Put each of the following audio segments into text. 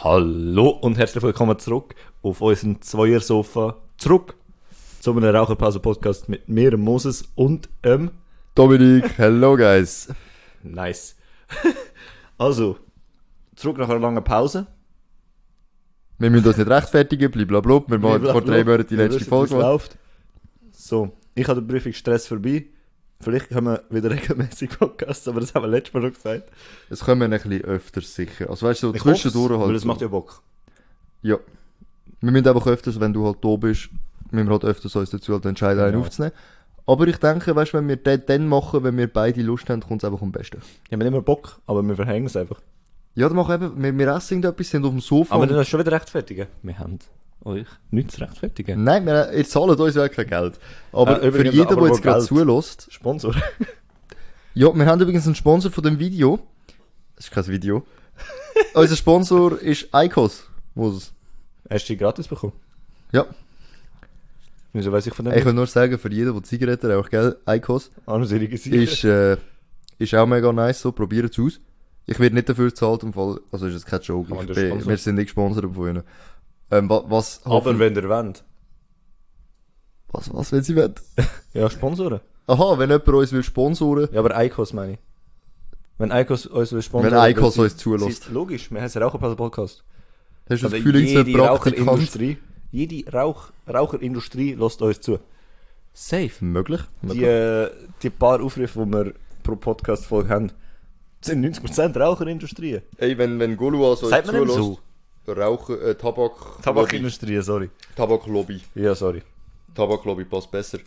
Hallo und herzlich willkommen zurück auf unserem Zweiersofa. Zurück zu einem Raucherpause-Podcast mit mir, Moses und ähm. Dominik, hello guys. Nice. also, zurück nach einer langen Pause. Wir müssen uns nicht rechtfertigen, blablabla. Wir machen vor drei Monaten die letzte Folge läuft. So, ich habe den Prüfungsstress vorbei. Vielleicht haben wir wieder regelmäßig Podcasts, aber das haben wir letztes Mal schon gesagt. Es kommen ein bisschen öfter sicher. Also weißt du, so Ich zwischendurch halt. Weil es so. macht ja Bock. Ja. Wir müssen einfach öfters, wenn du halt da bist, müssen wir halt öfters uns dazu halt entscheiden, einen Genau. aufzunehmen. Aber ich denke, weißt du, wenn wir den dann machen, wenn wir beide Lust haben, kommt es einfach am besten. Wir haben immer Bock, aber wir verhängen es einfach. Ja, dann machen wir eben, wir, wir essen irgendetwas, sind auf dem Sofa. Aber dann hast du schon wieder rechtfertigen. Wir haben euch nichts zu rechtfertigen. Nein, wir, ihr zahlt uns ja kein Geld. Aber Äh, für jeden, aber der jetzt gerade zulässt, Sponsor. Ja, wir haben übrigens einen Sponsor von dem Video. Das ist kein Video. Unser Sponsor ist Icos. Moses. Hast du die gratis bekommen? Ja, Wieso weiß ich von dem? ich will nur sagen, für jeden, der Zigaretten raucht, gell, Icos, Armselige ist, äh, ist auch mega nice, so, probiert es aus. Ich werde nicht dafür gezahlt, im Fall, also ist jetzt kein Joke, ich bin, wir sind nicht gesponsert von ihnen. Ähm, wa- was, Aber wenn ihr wollt. was, was, wenn sie wollen? Ja, Sponsoren. Aha, wenn jemand uns will sponsoren, Ja, aber Icos meine ich. Wenn Icos uns will sponsoren Wenn sie- uns zulässt. Logisch, wir haben einen Raucherpause-Podcast. hast du das Also Gefühl, jede? Raucherindustrie, jede Rauch, Raucherindustrie lässt uns zu. Safe. Möglich. Die, möglich. äh, die paar Aufrufe, die wir pro Podcast-Folge haben, sind 90% Raucherindustrie. Ey, wenn, wenn Golua so Sagt man dem Rauchen, äh, Tabak, Tabakindustrie, sorry. Tabaklobby. Ja, sorry. Tabaklobby passt besser.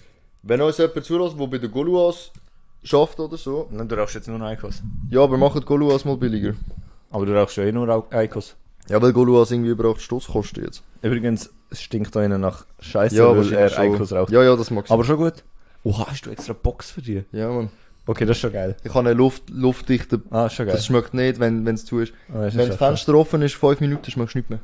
Wenn uns jemand zulässt, der bei den Goluas schafft oder so, Nein, du rauchst jetzt nur Icos. ja, aber macht Goluas mal billiger. Aber du rauchst ja eh nur Rauch- Icos. Ja, weil Goluas irgendwie über 8 Stutz kosten jetzt. Übrigens, es stinkt da innen nach Scheiße, Ja, weil er. Icos raucht. Ja, ja, das mag ich. Aber schon gut. Oh, hast du extra Box für dich? Ja, man. Okay, das ist schon geil. Ich habe eine Luft, luftdichte... Ah, ist schon geil. Das schmeckt nicht, wenn es zu ist. Ah, das ist Wenn das Fenster offen ist, 5 Minuten, schmeckt es nicht mehr.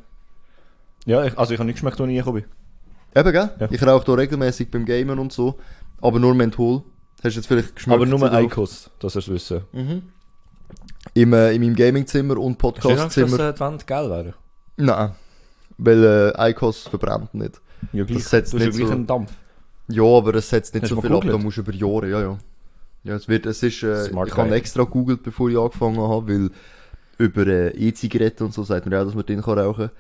Ja, ich, also ich habe nicht geschmeckt, als ich reingekommen bin. Eben, gell? Ja. Ich rauche hier regelmäßig beim Gamen und so. Aber nur Menthol. Hast du jetzt vielleicht geschmeckt? Aber nur? Icos, dass ihr es wissen. Mhm. Im, äh, in meinem Gamingzimmer und Hast du nicht Angst, dass Podcastzimmer. äh, die Wand geil wäre? Nein. Weil äh, Icos verbrennt nicht. Ja, gleich. Das setzt du hast nicht so- Dampf. Ja, aber es setzt nicht Hast so du viel ab, da musst du über Jahre, ja, ja. Ja, es wird, es ist, äh, Smart ich habe extra gegoogelt, bevor ich angefangen habe, weil über äh, E-Zigaretten und so sagt man ja auch, dass man drin kann rauchen.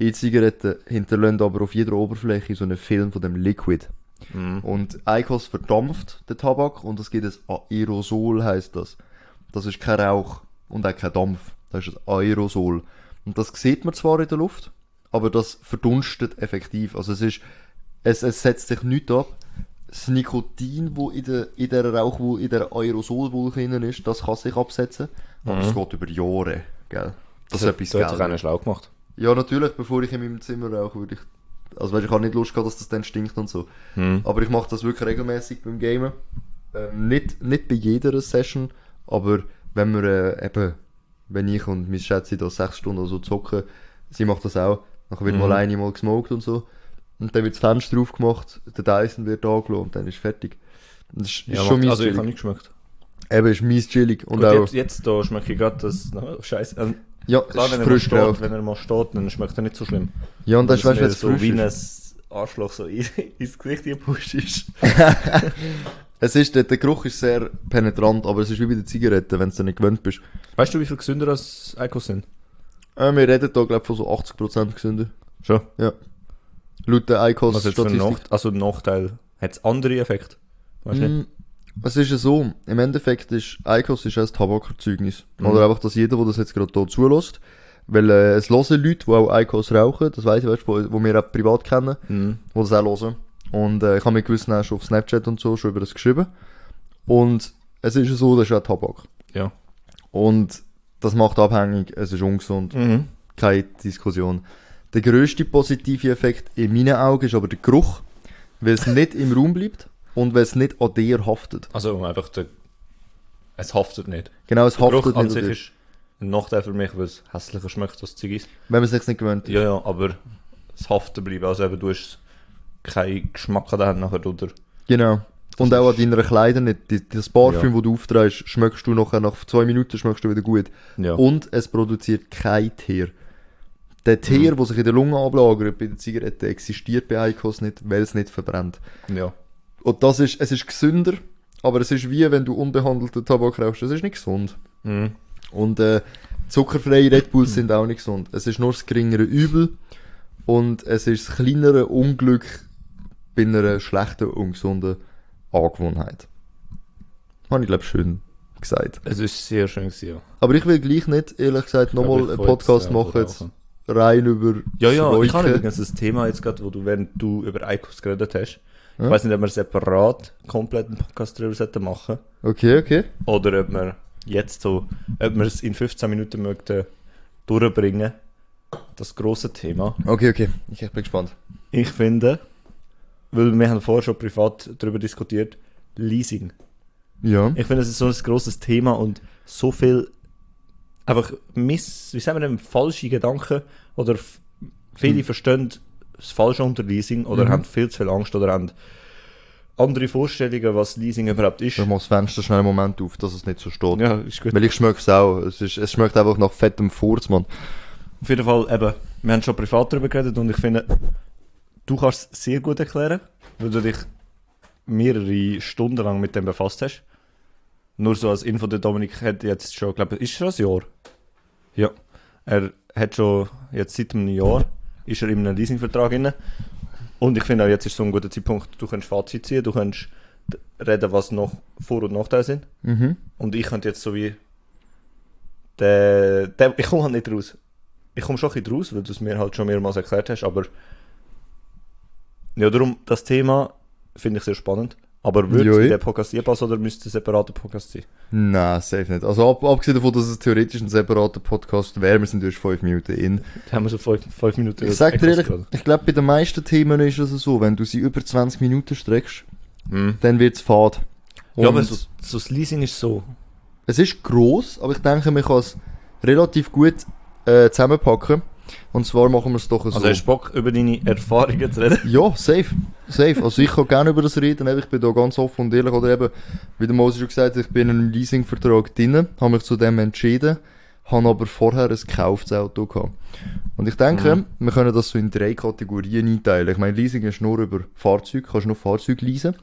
E-Zigaretten hinterlassen aber auf jeder Oberfläche so einen Film von dem Liquid. Mhm. Und Icos verdampft den Tabak und es gibt ein Aerosol, heißt das. Das ist kein Rauch und auch kein Dampf. Das ist ein Aerosol. Und das sieht man zwar in der Luft, aber das verdunstet effektiv. Also es ist, es, es setzt sich nicht ab. Das Nikotin, wo in der, in der Rauch, wo in der Aerosolwolke drin ist, das kann sich absetzen. Aber es geht über Jahre, gell? Das ist etwas hat sich einer schlau gemacht. Ja, natürlich, bevor ich in meinem Zimmer rauche, würde ich. Also, weißt, ich habe nicht Lust gehabt, dass das dann stinkt und so. Mhm. Aber ich mache das wirklich regelmäßig beim Gamen. Ähm, nicht, nicht bei jeder Session, aber wenn wir äh, eben, wenn ich und meine Schätze da sechs Stunden oder so zocken, sie macht das auch. Dann wird Mhm. mal eine mal gesmoked und so. Und dann wird das Fenster aufgemacht, der Dyson wird angelassen und dann ist fertig. Das ist, ist Ja, schon mies also ich habe nicht geschmeckt. Eben, ist mies chillig. Und Und auch, jetzt, jetzt da schmecke ich gerade das... Scheiße. Ähm, ja, klar, ist wenn er, mal frisch steht, geraucht. wenn er mal steht, dann schmeckt er nicht so schlimm. Ja, und das ist, weißt du, wenn es so wie ist. ein Arschloch so in- ins Gesicht gepusht ist. Es ist, der, der Geruch ist sehr penetrant, aber es ist wie bei den Zigaretten, wenn du nicht gewöhnt bist. Weißt du, wie viel gesünder als Icos sind? Äh, wir reden da, glaube ich, von so 80% gesünder. Schon. Ja. Laut der ICOS Was jetzt für ein Nach also Nachteil? Hat es andere Effekte? Weißt du nicht? Mm, Es ist ja so, im Endeffekt ist ICOS ist ein Tabakerzeugnis. Mhm. Oder einfach, dass jeder, der das jetzt gerade hier zulässt, weil äh, es hören Leute, die auch ICOS rauchen, das weiss ich, weißt, wo, wo wir auch privat kennen, Mhm. die das auch hören. Und äh, ich habe mit gewissen auch schon auf Snapchat und so schon über das geschrieben. Und es ist ja so, das ist auch Tabak. Ja. Und das macht abhängig, es ist ungesund. Mhm. keine Diskussion. Der grösste positive Effekt in meinen Augen ist aber der Geruch, weil es nicht im Raum bleibt und weil es nicht an dir haftet. Also einfach der... Es haftet nicht. Genau, es Der Geruch haftet an nicht an sich ist ein Nachteil für mich, weil es hässlicher schmeckt als Ziggis. wenn man es sich nicht gewöhnt. Ja, ja, aber das Haften bleibt. Also eben, du hast keinen Geschmack an der Hand nachher, oder? Genau. Und auch an deiner Kleider nicht. Das Parfüm, Ja. das du aufträgst, schmeckst du nachher nach zwei Minuten schmeckst du wieder gut. Ja. Und es produziert kein Tier. Der Teer, der sich in der Lunge ablagert bei der Zigarette, existiert bei Eikos nicht, weil es nicht verbrennt. Ja. Und das ist, es ist gesünder, aber es ist wie wenn du unbehandelten Tabak rauchst. Es ist nicht gesund. Mhm. Und äh, zuckerfreie Red Bulls sind auch nicht gesund. Es ist nur das geringere Übel und es ist das kleinere Unglück bei einer schlechten, ungesunden Angewohnheit. Habe ich, glaube schön gesagt. Es ist sehr schön gewesen, ja. Aber ich will gleich nicht, ehrlich gesagt, nochmal Ich einen ich Podcast machen, jetzt, rein über Ja, ja, ich habe übrigens das Thema jetzt gerade, wo du, während du über Eikos geredet hast. Ich Ja. weiß nicht, ob wir separat komplett einen Podcast darüber sollten machen Okay, okay. oder ob wir jetzt so, ob wir es in 15 Minuten möchten durchbringen. Das große Thema. Okay, okay. Ich bin gespannt. Ich finde, weil wir haben vorher schon privat darüber diskutiert, Leasing. Ja. Ich finde, es ist so ein großes Thema und so viel einfach miss, wie sagen wir denn, falsche Gedanken oder viele verstehen das Falsche unter Leasing oder Mhm. haben viel zu viel Angst oder haben andere Vorstellungen, was Leasing überhaupt ist. Ich mach das Fenster schnell einen Moment auf, dass es nicht so steht. Ja, ist gut. Weil ich schmecke es auch. Es, ist, es schmeckt einfach nach fettem Furz, Mann. Auf jeden Fall, eben, wir haben schon privat darüber geredet und ich finde, du kannst es sehr gut erklären, weil du dich mehrere Stunden lang mit dem befasst hast. Nur so als Info, der Dominik hat jetzt schon, glaube ich, ist schon ein Jahr? Ja. Er hat schon, jetzt seit einem Jahr, ist er in einem Leasingvertrag inne. Und ich finde auch, jetzt ist so ein guter Zeitpunkt, du kannst Fazit ziehen, du kannst reden, was noch Vor- und Nachteile sind. Mhm. Und ich könnte jetzt so wie. Der, der, ich komme halt nicht raus. Ich komme schon ein bisschen raus, weil du es mir halt schon mehrmals erklärt hast, aber. Ja, darum, das Thema finde ich sehr spannend. Aber würde es den Podcast hier passen oder müsste es ein separater Podcast sein? Nein, safe nicht. Also ab, abgesehen davon, dass es theoretisch ein separater Podcast wäre, wir sind erst fünf Minuten in. Da haben wir so fünf, fünf Minuten. Ich sag dir ehrlich, ich glaube bei den meisten Themen ist es so, wenn du sie über 20 Minuten streckst, Mhm. dann wird es fad. Ja, aber so, so das Leasing ist so. Es ist gross, aber ich denke, man kann es relativ gut äh, zusammenpacken. Und zwar machen wir es doch so. Also hast du Bock, über deine Erfahrungen zu reden? Ja, safe. Safe. Also ich kann gerne über das reden, ich bin da ganz offen und ehrlich. Oder eben, wie der Moses schon gesagt hat, ich bin in einem Leasingvertrag drin, habe mich zu dem entschieden, habe aber vorher ein gekauftes Auto gehabt. Und ich denke, Mhm. wir können das so in drei Kategorien einteilen. Ich meine, Leasing ist nur über Fahrzeug, kannst nur Fahrzeug leasen.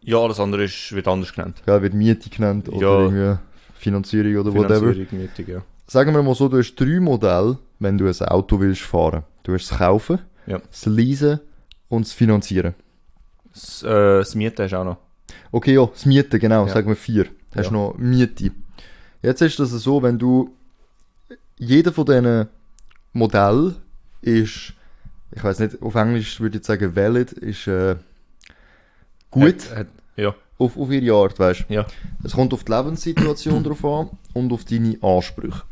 Ja, alles andere ist, wird anders genannt. Ja, wird Miete genannt oder Ja. irgendwie Finanzierung oder whatever. Finanzierung, Mietung, ja. Sagen wir mal so, du hast drei Modelle, wenn du ein Auto willst fahren. Du hast das Kaufen, Ja. das Leasen und das Finanzieren. Das, äh, das Mieten hast du auch noch. Okay, ja, das Mieten, genau, Ja. sagen wir vier. Hast Ja. noch Miete. Jetzt ist das so, wenn du, jeder von diesen Modellen ist, ich weiß nicht, auf Englisch würde ich sagen valid, ist äh, gut Hat, hat, ja, auf, auf ihre Art, weißt ja. Es kommt auf die Lebenssituation drauf an und auf deine Ansprüche.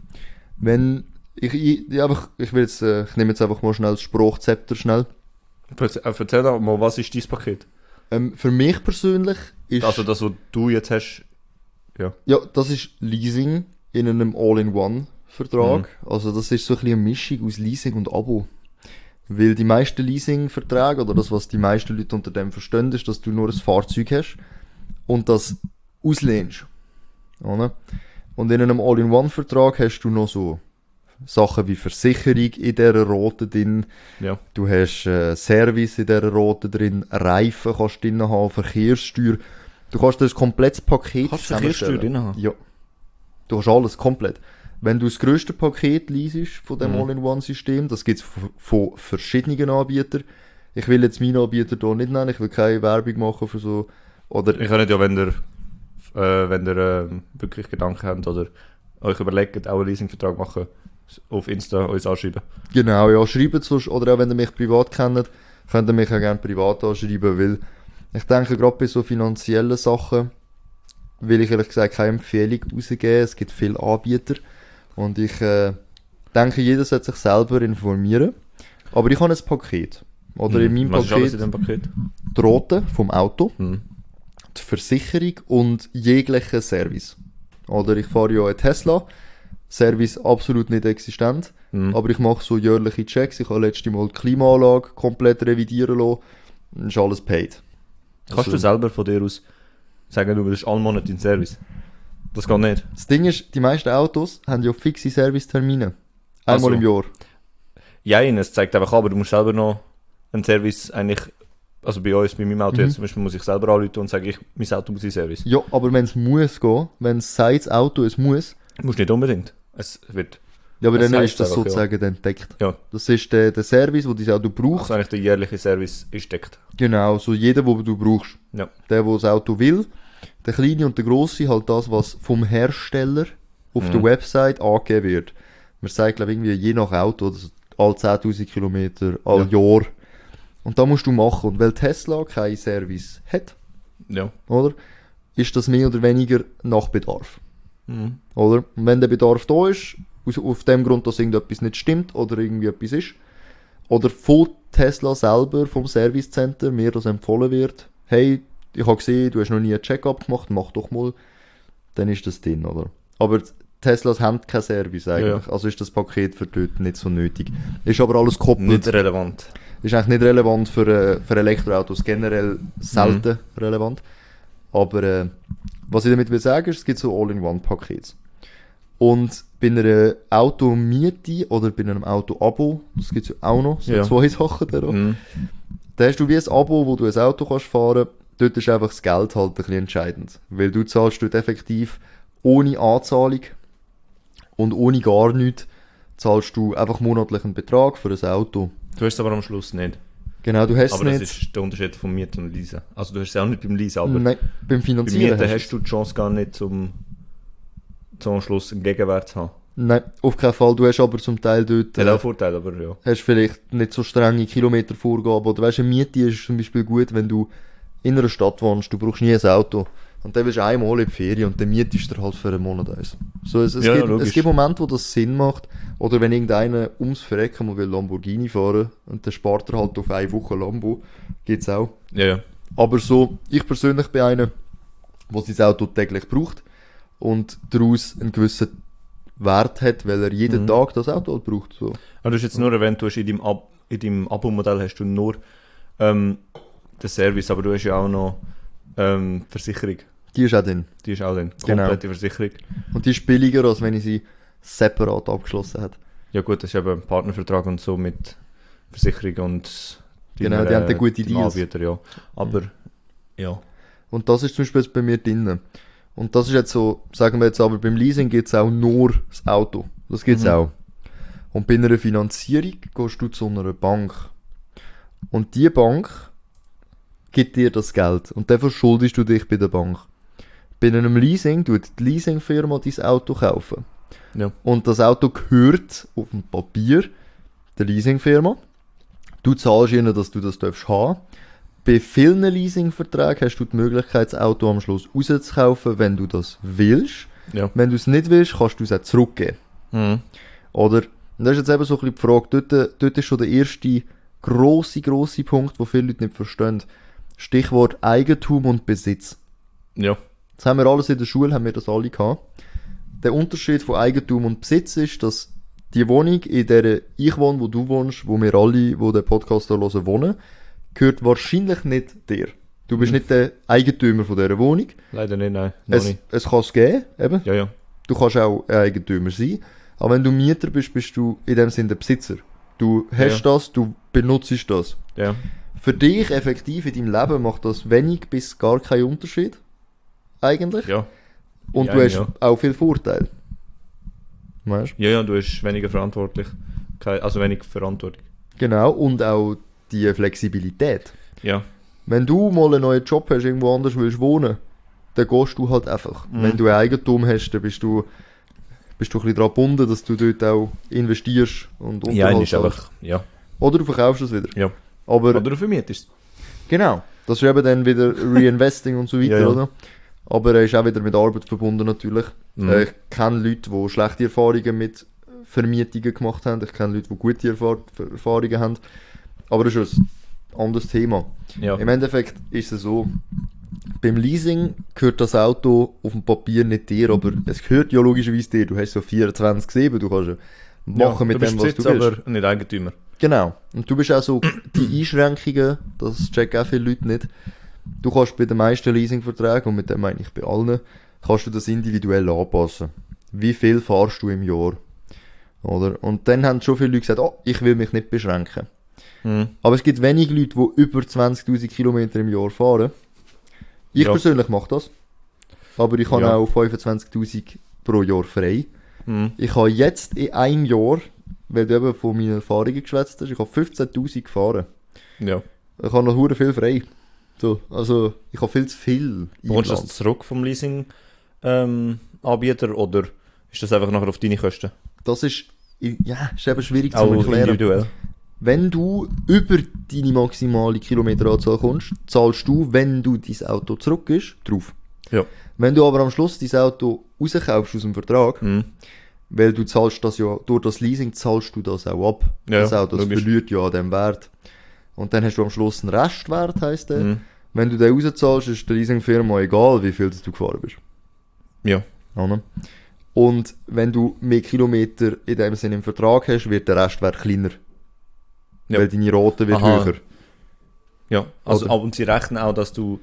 Wenn ich, ich, einfach, ich will jetzt, äh, ich nehme jetzt einfach mal schnell das Spruchzepter schnell. Erzähl äh, erzähl doch mal, was ist dein Paket? Ähm, für mich persönlich ist, Also das, was du jetzt hast, ja, das ist Leasing in einem All-in-One-Vertrag. Also das ist so ein bisschen eine Mischung aus Leasing und Abo. Weil die meisten Leasing-Verträge oder das, was die meisten Leute unter dem verstehen, ist, dass du nur ein Fahrzeug hast und das auslehnst. Oder? Und in einem All-in-One-Vertrag hast du noch so Sachen wie Versicherung in dieser Rote drin, ja. du hast äh, Service in dieser Rote drin, Reifen kannst du drin haben, Verkehrssteuer. Du kannst das komplettes Paket Kannst du Verkehrssteuer drin haben? Ja. Du hast alles komplett. Wenn du das grösste Paket liest von dem Mhm. All-in-One-System, das gibt es von, verschiedenen Anbietern. Ich will jetzt meinen Anbieter hier nicht nennen, ich will keine Werbung machen für so. Oder Ich kann nicht ja, wenn ihr, äh, wenn ihr äh, wirklich Gedanken habt oder euch überlegt, auch einen Leasingvertrag machen, auf Insta uns anschreiben. Genau, ja, schreibt es oder auch wenn ihr mich privat kennt, könnt ihr mich auch gerne privat anschreiben, weil ich denke, gerade bei so finanziellen Sachen will ich ehrlich gesagt keine Empfehlung rausgeben. Es gibt viele Anbieter und ich äh, denke, jeder sollte sich selber informieren. Aber ich habe ein Paket. Oder in meinem Hm. Was ist alles Paket in dem Paket? die Rote vom Auto, Hm. Die Versicherung und jeglicher Service. Oder ich fahre ja einen Tesla, Service absolut nicht existent. Hm. Aber ich mache so jährliche Checks. Ich habe letztes Mal die Klimaanlage komplett revidieren lassen. Dann ist alles paid. Kannst du Also- selber von dir aus sagen, du willst alle Monate in Service? Das geht nicht. Das Ding ist, die meisten Autos haben ja fixe Servicetermine. Einmal so. im Jahr. Ja, es zeigt einfach aber du musst selber noch einen Service eigentlich, also bei uns, bei meinem Auto Mhm. jetzt zum Beispiel, muss ich selber anrufen und sagen, ich, mein Auto muss in Service. Ja, aber wenn es muss gehen, wenn es sagt, das Auto es muss, Musst nicht unbedingt. Es wird, ja, aber dann ist das einfach, ja. sozusagen entdeckt. ja, Das ist der, der Service, wo dein Auto braucht. also eigentlich der jährliche Service ist deckt. Genau, so jeder, wo du brauchst. Ja. Der, der das Auto will. Der kleine und der grosse halt das, was vom Hersteller auf Mhm. der Website angegeben wird. Man sagt, glaube ich, irgendwie je nach Auto, oder so alle 10.000 Kilometer, all Jahr. Und da musst du machen. Und weil Tesla keinen Service hat, Ja. oder? Ist das mehr oder weniger nach Bedarf. Mhm. Oder? Und wenn der Bedarf da ist, aus, auf dem Grund, dass irgendetwas nicht stimmt oder irgendwie etwas ist, oder von Tesla selber, vom Service Center, mir das empfohlen wird, hey, ich habe gesehen, du hast noch nie einen Check-up gemacht, mach doch mal, dann ist das drin, oder? Aber Teslas haben keinen Service eigentlich, also ist das Paket für dort nicht so nötig. Ist aber alles gekoppelt. Nicht relevant. Ist eigentlich nicht relevant für, äh, für Elektroautos, generell selten relevant. Aber äh, was ich damit will sagen, ist, es gibt so All-in-One-Pakete. Und bei einer Automiete oder bei einem Auto-Abo, das gibt ja auch noch, so Ja. zwei Sachen da. Mhm. Da hast du wie ein Abo, wo du ein Auto kannst fahren dort ist einfach das Geld halt ein bisschen entscheidend. Weil du zahlst dort effektiv ohne Anzahlung und ohne gar nichts zahlst du einfach monatlich einen Betrag für ein Auto. Du hast es aber am Schluss nicht. Genau, du hast es Aber das nicht. ist der Unterschied von Mieten und Leasen. Also du hast es auch nicht beim Leasen, aber Nein, beim beim Finanzieren Mieten hast du die Chance gar nicht, zum, zum Schluss einen Gegenwert zu haben. Nein, auf keinen Fall. Du hast aber zum Teil dort, Hat äh, auch Vorteile, aber ja. hast vielleicht nicht so strenge Kilometervorgaben. Oder weißt du, eine Miete ist zum Beispiel gut, wenn du in einer Stadt wohnst, du brauchst nie ein Auto. Und dann willst du einmal in die Ferien und dann mietest du halt für einen Monat eins. So, es, es, Ja, gibt, logisch. es gibt Momente, wo das Sinn macht. Oder wenn irgendeiner ums Verrecken mal will Lamborghini fahren und dann spart er halt auf eine Woche Lambo. Gibt's auch. Ja, ja. Aber so, ich persönlich bin einer, der sein Auto täglich braucht und daraus einen gewissen Wert hat, weil er jeden Mhm. Tag das Auto halt braucht. So. Aber du hast jetzt nur erwähnt, du hast in deinem, Ab in deinem Abo-Modell hast du nur ähm, den Service, aber du hast ja auch noch ähm, Versicherung. Die ist auch drin. Die ist auch dann. Genau. Komplette Versicherung. Und die ist billiger, als wenn ich sie separat abgeschlossen hätte. Ja gut, das ist eben ein Partnervertrag und so mit Versicherung und Genau, deiner, die haben dann gute Deals. Anbieter, ja. Aber, ja. Und das ist zum Beispiel bei mir drin. Und das ist jetzt so, sagen wir jetzt aber, beim Leasing gibt es auch nur das Auto. Das gibt's Mhm. auch. Und bei einer Finanzierung gehst du zu einer Bank. Und die Bank gibt dir das Geld. Und dann verschuldest du dich bei der Bank. Bei einem Leasing tut die Leasingfirma dein Auto kaufen. Ja. Und das Auto gehört auf dem Papier der Leasingfirma. Du zahlst ihnen, dass du das darfst haben. Bei vielen Leasingverträgen hast du die Möglichkeit, das Auto am Schluss rauszukaufen, wenn du das willst. Ja. Wenn du es nicht willst, kannst du es auch zurückgeben. Mhm. Oder? Und das ist jetzt eben so ein bisschen die Frage. Dort, dort ist schon der erste grosse, grosse Punkt, wo viele Leute nicht verstehen. Stichwort Eigentum und Besitz. Ja. Das haben wir alles in der Schule, haben wir das alle gehabt. Der Unterschied von Eigentum und Besitz ist, dass die Wohnung, in der ich wohne, wo du wohnst, wo wir alle, wo den Podcast hier hören, wohnen, gehört wahrscheinlich nicht dir. Du bist nicht der Eigentümer von dieser Wohnung. Leider nicht, nein. Es, nicht. es kann es geben, eben. Ja, ja. Du kannst auch ein Eigentümer sein. Aber wenn du Mieter bist, bist du in dem Sinne der Besitzer. Du hast das, du benutzt das. Ja. Für dich effektiv in deinem Leben macht das wenig bis gar keinen Unterschied. Eigentlich. Ja. Und Ja, du hast ja. auch viel Vorteil. Weißt Ja, ja, du bist weniger verantwortlich. Also wenig Verantwortung. Genau. Und auch die Flexibilität. Ja. Wenn du mal einen neuen Job hast, irgendwo anders willst wohnen, dann gehst du halt einfach. Mhm. Wenn du ein Eigentum hast, dann bist du, bist du ein bisschen daran gebunden, dass du dort auch investierst und Ja, Unterhalt ist einfach. Ja. Oder du verkaufst es wieder. Ja. Aber Oder du vermietest Genau. Das ist eben dann wieder Reinvesting und so weiter, Ja, ja. oder? Aber er ist auch wieder mit Arbeit verbunden natürlich. Mhm. Äh, Ich kenne Leute, die schlechte Erfahrungen mit Vermietungen gemacht haben. Ich kenne Leute, die gute Erfahr Erfahrungen haben. Aber das ist ein anderes Thema. Ja. Im Endeffekt ist es so, beim Leasing gehört das Auto auf dem Papier nicht dir, aber es gehört ja logischerweise dir. Du hast so 24-7, du kannst ja machen ja, mit dem, was Besitz, du willst. aber nicht Eigentümer. Genau. Und du bist auch so, die Einschränkungen, das checken auch viele Leute nicht. Du kannst bei den meisten Leasingverträgen, und mit dem meine ich bei allen, kannst du das individuell anpassen. Wie viel fahrst du im Jahr? Oder? Und dann haben schon viele Leute gesagt, oh, ich will mich nicht beschränken. Mhm. Aber es gibt wenig Leute, die über 20.000 Kilometer im Jahr fahren. Ich Ja. persönlich mache das. Aber ich habe Ja. auch 25.000 pro Jahr frei. Mhm. Ich habe jetzt in einem Jahr, weil du eben von meinen Erfahrungen geschwätzt hast, ich habe 15.000 gefahren. Ja. Ich habe noch hure viel frei. So, also, ich habe viel zu viel Bekommst du das zurück vom Leasing-Anbieter oder ist das einfach nachher auf deine Kosten? Das ist, ja, ist eben schwierig zu erklären. individuell. Wenn du über deine maximale Kilometeranzahl kommst, zahlst du, wenn du dein Auto zurückgibst, drauf. Ja. Wenn du aber am Schluss dein Auto rauskaufst aus dem Vertrag, Mhm. weil du zahlst das ja, durch das Leasing zahlst du das auch ab. Ja, das Auto, das verliert ja an dem Wert. Und dann hast du am Schluss einen Restwert, heisst der. Mhm. Wenn du den rauszahlst, ist der Leasingfirma egal, wie viel du gefahren bist. Ja. Oder? Und wenn du mehr Kilometer in dem Sinne im Vertrag hast, wird der Restwert kleiner. Ja. Weil deine Rate wird Aha. höher. Ja. Also, aber und sie rechnen auch, dass du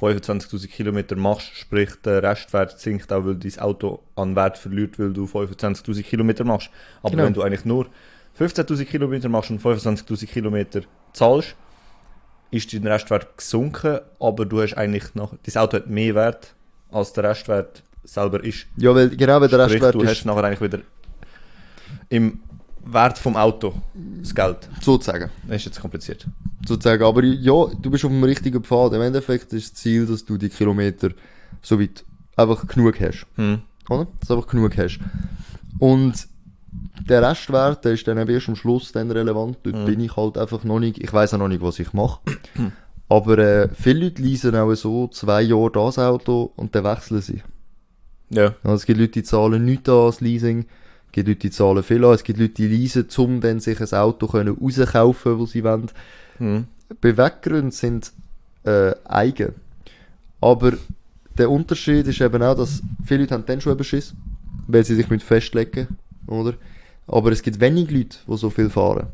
25.000 Kilometer machst, sprich der Restwert sinkt auch, weil dein Auto an Wert verliert, weil du 25.000 Kilometer machst. Aber Genau. wenn du eigentlich nur 15.000 Kilometer machst und 25.000 Kilometer zahlst, ist dein Restwert gesunken, aber du hast eigentlich noch, dein Auto hat mehr Wert, als der Restwert selber ist. Ja, weil genau weil der Sprich, Restwert du hast nachher eigentlich wieder im Wert vom Auto das Geld. sozusagen. Das ist jetzt kompliziert. sozusagen. Aber ja, du bist auf dem richtigen Pfad. Im Endeffekt ist das Ziel, dass du die Kilometer so weit einfach genug hast. Hm. Oder? Dass du einfach genug hast. Und der Restwert, der ist dann erst am Schluss dann relevant. Dort Mhm. bin ich halt einfach noch nicht, ich weiß auch noch nicht, was ich mache. Aber äh, viele Leute leasen auch so zwei Jahre das Auto und dann wechseln sie. Ja. Also es gibt Leute, die zahlen nichts an als Leasing. Es gibt Leute, die zahlen viel an. Es gibt Leute, die leasen, um dann sich ein Auto können rauskaufen, das sie wollen. Hm. Beweggründe sind äh, eigen. Aber der Unterschied ist eben auch, dass viele Leute haben dann schon eben Schiss, weil sie sich mit festlegen, oder? Aber es gibt wenig Leute, die so viel fahren.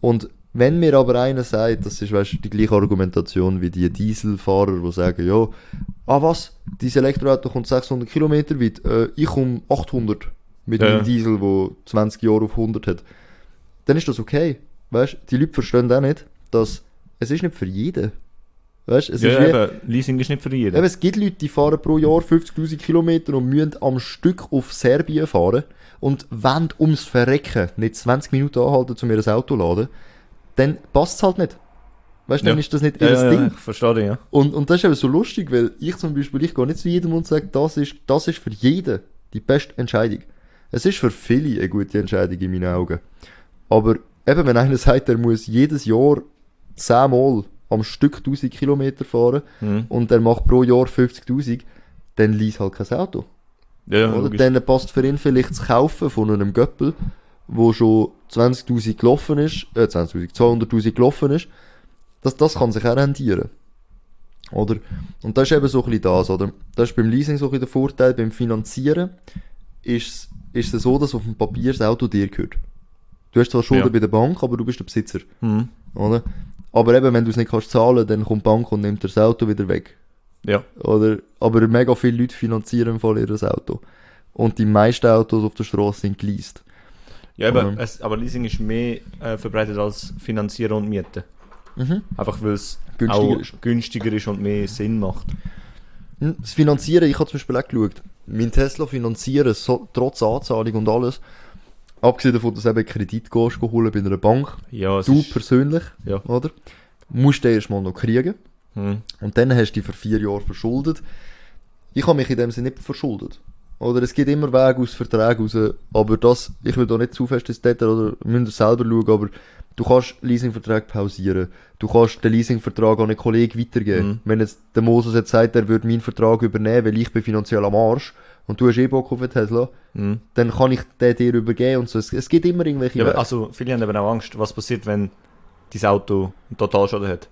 Und wenn mir aber einer sagt, das ist weißt, die gleiche Argumentation wie die Dieselfahrer, die sagen, ja, ah was, dieses Elektroauto kommt 600 Kilometer weit, äh, ich komme 800 mit Ja. einem Diesel, der 20 Jahre auf 100 hat, dann ist das okay. Weißt, die Leute verstehen auch nicht, dass es ist nicht für jeden. Weißt, es ja, ist wie, eben, Leasing ist nicht für jeden. Eben, es gibt Leute, die fahren pro Jahr 50.000 Kilometer und müssen am Stück auf Serbien fahren und wollen ums Verrecken nicht 20 Minuten anhalten, um ihr das Auto zu laden, dann passt es halt nicht. Weißt du, dann Ja. ist das nicht ihr ja, Ding. ja, ich verstehe ja. Und, und das ist eben so lustig, weil ich zum Beispiel, ich gehe nicht zu jedem und sage, das ist, das ist für jeden die beste Entscheidung. Es ist für viele eine gute Entscheidung in meinen Augen. Aber eben, wenn einer sagt, er muss jedes Jahr zehnmal am Stück 1000 Kilometer fahren Hm. und er macht pro Jahr 50.000, dann liest halt kein Auto. Ja, oder? logisch. Dann passt für ihn vielleicht das Kaufen von einem Göppel, wo schon 20.000 gelaufen ist, äh, 20.000, 200.000 gelaufen ist, das, das kann sich auch rentieren. Oder? Und das ist eben so ein bisschen das, oder? Das ist beim Leasing so ein bisschen der Vorteil, beim Finanzieren ist, ist es so, dass auf dem Papier das Auto dir gehört. Du hast zwar Schulden Ja. bei der Bank, aber du bist der Besitzer, Hm. oder? Aber eben, wenn du es nicht kannst zahlen, dann kommt die Bank und nimmt dir das Auto wieder weg. Ja. Oder, aber mega viele Leute finanzieren voll ihr Auto. Und die meisten Autos auf der Straße sind geleast. Ja, eben, es, aber Leasing ist mehr äh, verbreitet als Finanzieren und Mieten. Mhm. Einfach weil es Günstiger ist. günstiger ist und mehr Sinn macht. Hm, Das Finanzieren, ich habe zum Beispiel auch geschaut. Mein Tesla finanzieren, so, trotz Anzahlung und alles. Abgesehen davon, dass du eben Kredit gehst, geh holen bei einer Bank. Ja, Du ist, persönlich, Ja. oder? Musst du erst mal noch kriegen. hm. Und dann hast du dich für vier Jahre verschuldet. Ich habe mich in dem Sinne nicht verschuldet. Oder es gibt immer Wege aus Verträgen raus. Aber das, ich will da nicht zu fest ins Detail oder müsst ihr selber schauen, aber du kannst Leasingverträge pausieren. Du kannst den Leasingvertrag an einen Kollegen weitergeben. Mhm. Wenn jetzt der Moses jetzt sagt, er würde meinen Vertrag übernehmen, weil ich bin finanziell am Arsch und du hast eh Bock auf einen Tesla, Hm. dann kann ich den dir übergeben und so. Es, es gibt immer irgendwelche Ja, also viele haben eben auch Angst, was passiert, wenn dein Auto einen Totalschaden hat.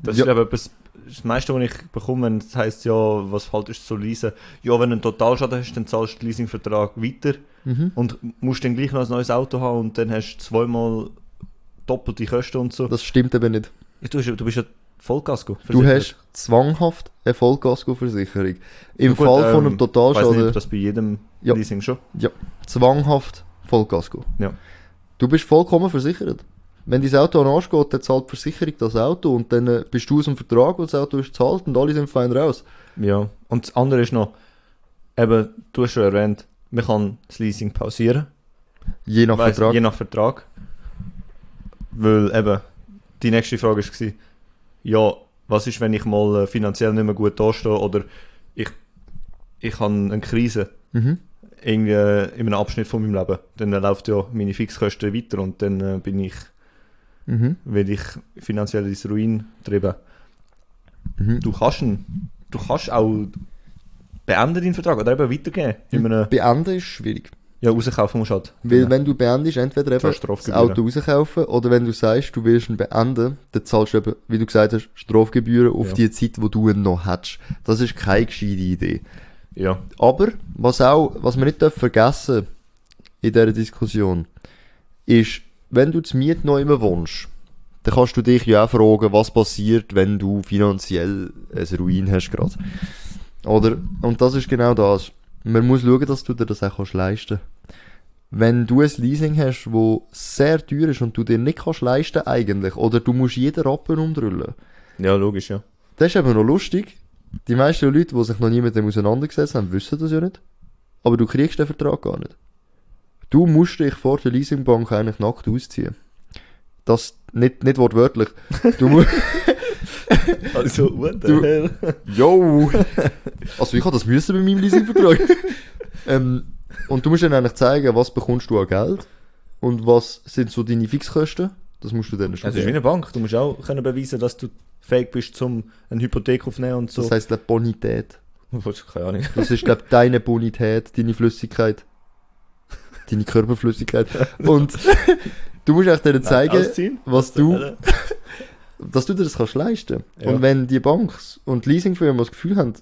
Das Ja. ist eben etwas, das meiste, was ich bekomme, wenn es heisst, ja, was falsch ist zu leasen. Ja, wenn du einen Totalschaden hast, dann zahlst du den Leasingvertrag weiter Mhm. und musst dann gleich noch ein neues Auto haben und dann hast du zweimal doppelte Kosten und so. Das stimmt eben nicht. Du, du bist ja Vollkasko. Du hast zwanghaft eine Vollkaskoversicherung. Im Ja gut, Fall von ähm, einem nicht, Totalschaden, ob das bei jedem Ja. Leasing schon. zwanghaft Vollgas gehen. Ja. Du bist vollkommen versichert. Wenn dein Auto an Arsch geht, dann zahlt die Versicherung das Auto und dann äh, bist du aus dem Vertrag und das Auto ist zahlt und alle sind fein raus. Ja. Und das andere ist noch, eben, du hast schon erwähnt, man kann das Leasing pausieren. Je nach Weiss, Vertrag. Je nach Vertrag. Weil eben, die nächste Frage war, ja, was ist, wenn ich mal äh, finanziell nicht mehr gut dastehe oder ich, ich habe eine Krise Mhm. irgendwie äh, in einem Abschnitt von meinem Leben. Dann äh, läuft ja meine Fixkosten weiter und dann bin ich, Mhm. werde ich finanziell ins Ruin treiben. Mhm. Du kannst ihn, du kannst auch beenden deinen Vertrag oder eben einem, Beenden ist schwierig. Ja, rauskaufen musst du halt. Weil Ja. wenn du beendest, entweder eben das. Auto rauskaufen oder wenn du sagst, du willst ihn beenden, dann zahlst du eben, wie du gesagt hast, Strafgebühren auf Ja. die Zeit, wo du ihn noch hättest. Das ist keine gescheite Idee. Ja, Aber, was auch, was wir nicht vergessen in dieser Diskussion, ist, wenn du zu Miet noch immer wohnst, dann kannst du dich ja auch fragen, was passiert, wenn du finanziell ein Ruin hast gerade. Oder? Und das ist genau das. Man muss schauen, dass du dir das auch kannst leisten Wenn du ein Leasing hast, wo sehr teuer ist und du dir nicht kannst leisten eigentlich, oder du musst jeden Rappen umdrüllen, ja, logisch, ja. das ist eben noch lustig. Die meisten Leute, die sich noch nie mit dem auseinandergesetzt haben, wissen das ja nicht. Aber du kriegst den Vertrag gar nicht. Du musst dich vor der Leasingbank eigentlich nackt ausziehen. Das nicht, nicht wortwörtlich. Du musst. Also, what the Du- hell? Yo! Also ich habe das müssen bei meinem Leasingvertrag. ähm, und du musst dann eigentlich zeigen, was bekommst du an Geld und was sind so deine Fixkosten. Das musst du dann schon Es ist wie eine Bank. Du musst auch können beweisen, dass du fähig bist, um eine Hypothek aufzunehmen und so. Das heisst, glaub, Bonität. Keine Ahnung. Das ist, glaube deine Bonität, deine Flüssigkeit. Deine Körperflüssigkeit. Und du musst auch denen zeigen, Ausziehen? was du, Hölle? Dass du dir das kannst leisten. Ja. Und wenn die Banks und Leasingfirmen das Gefühl haben,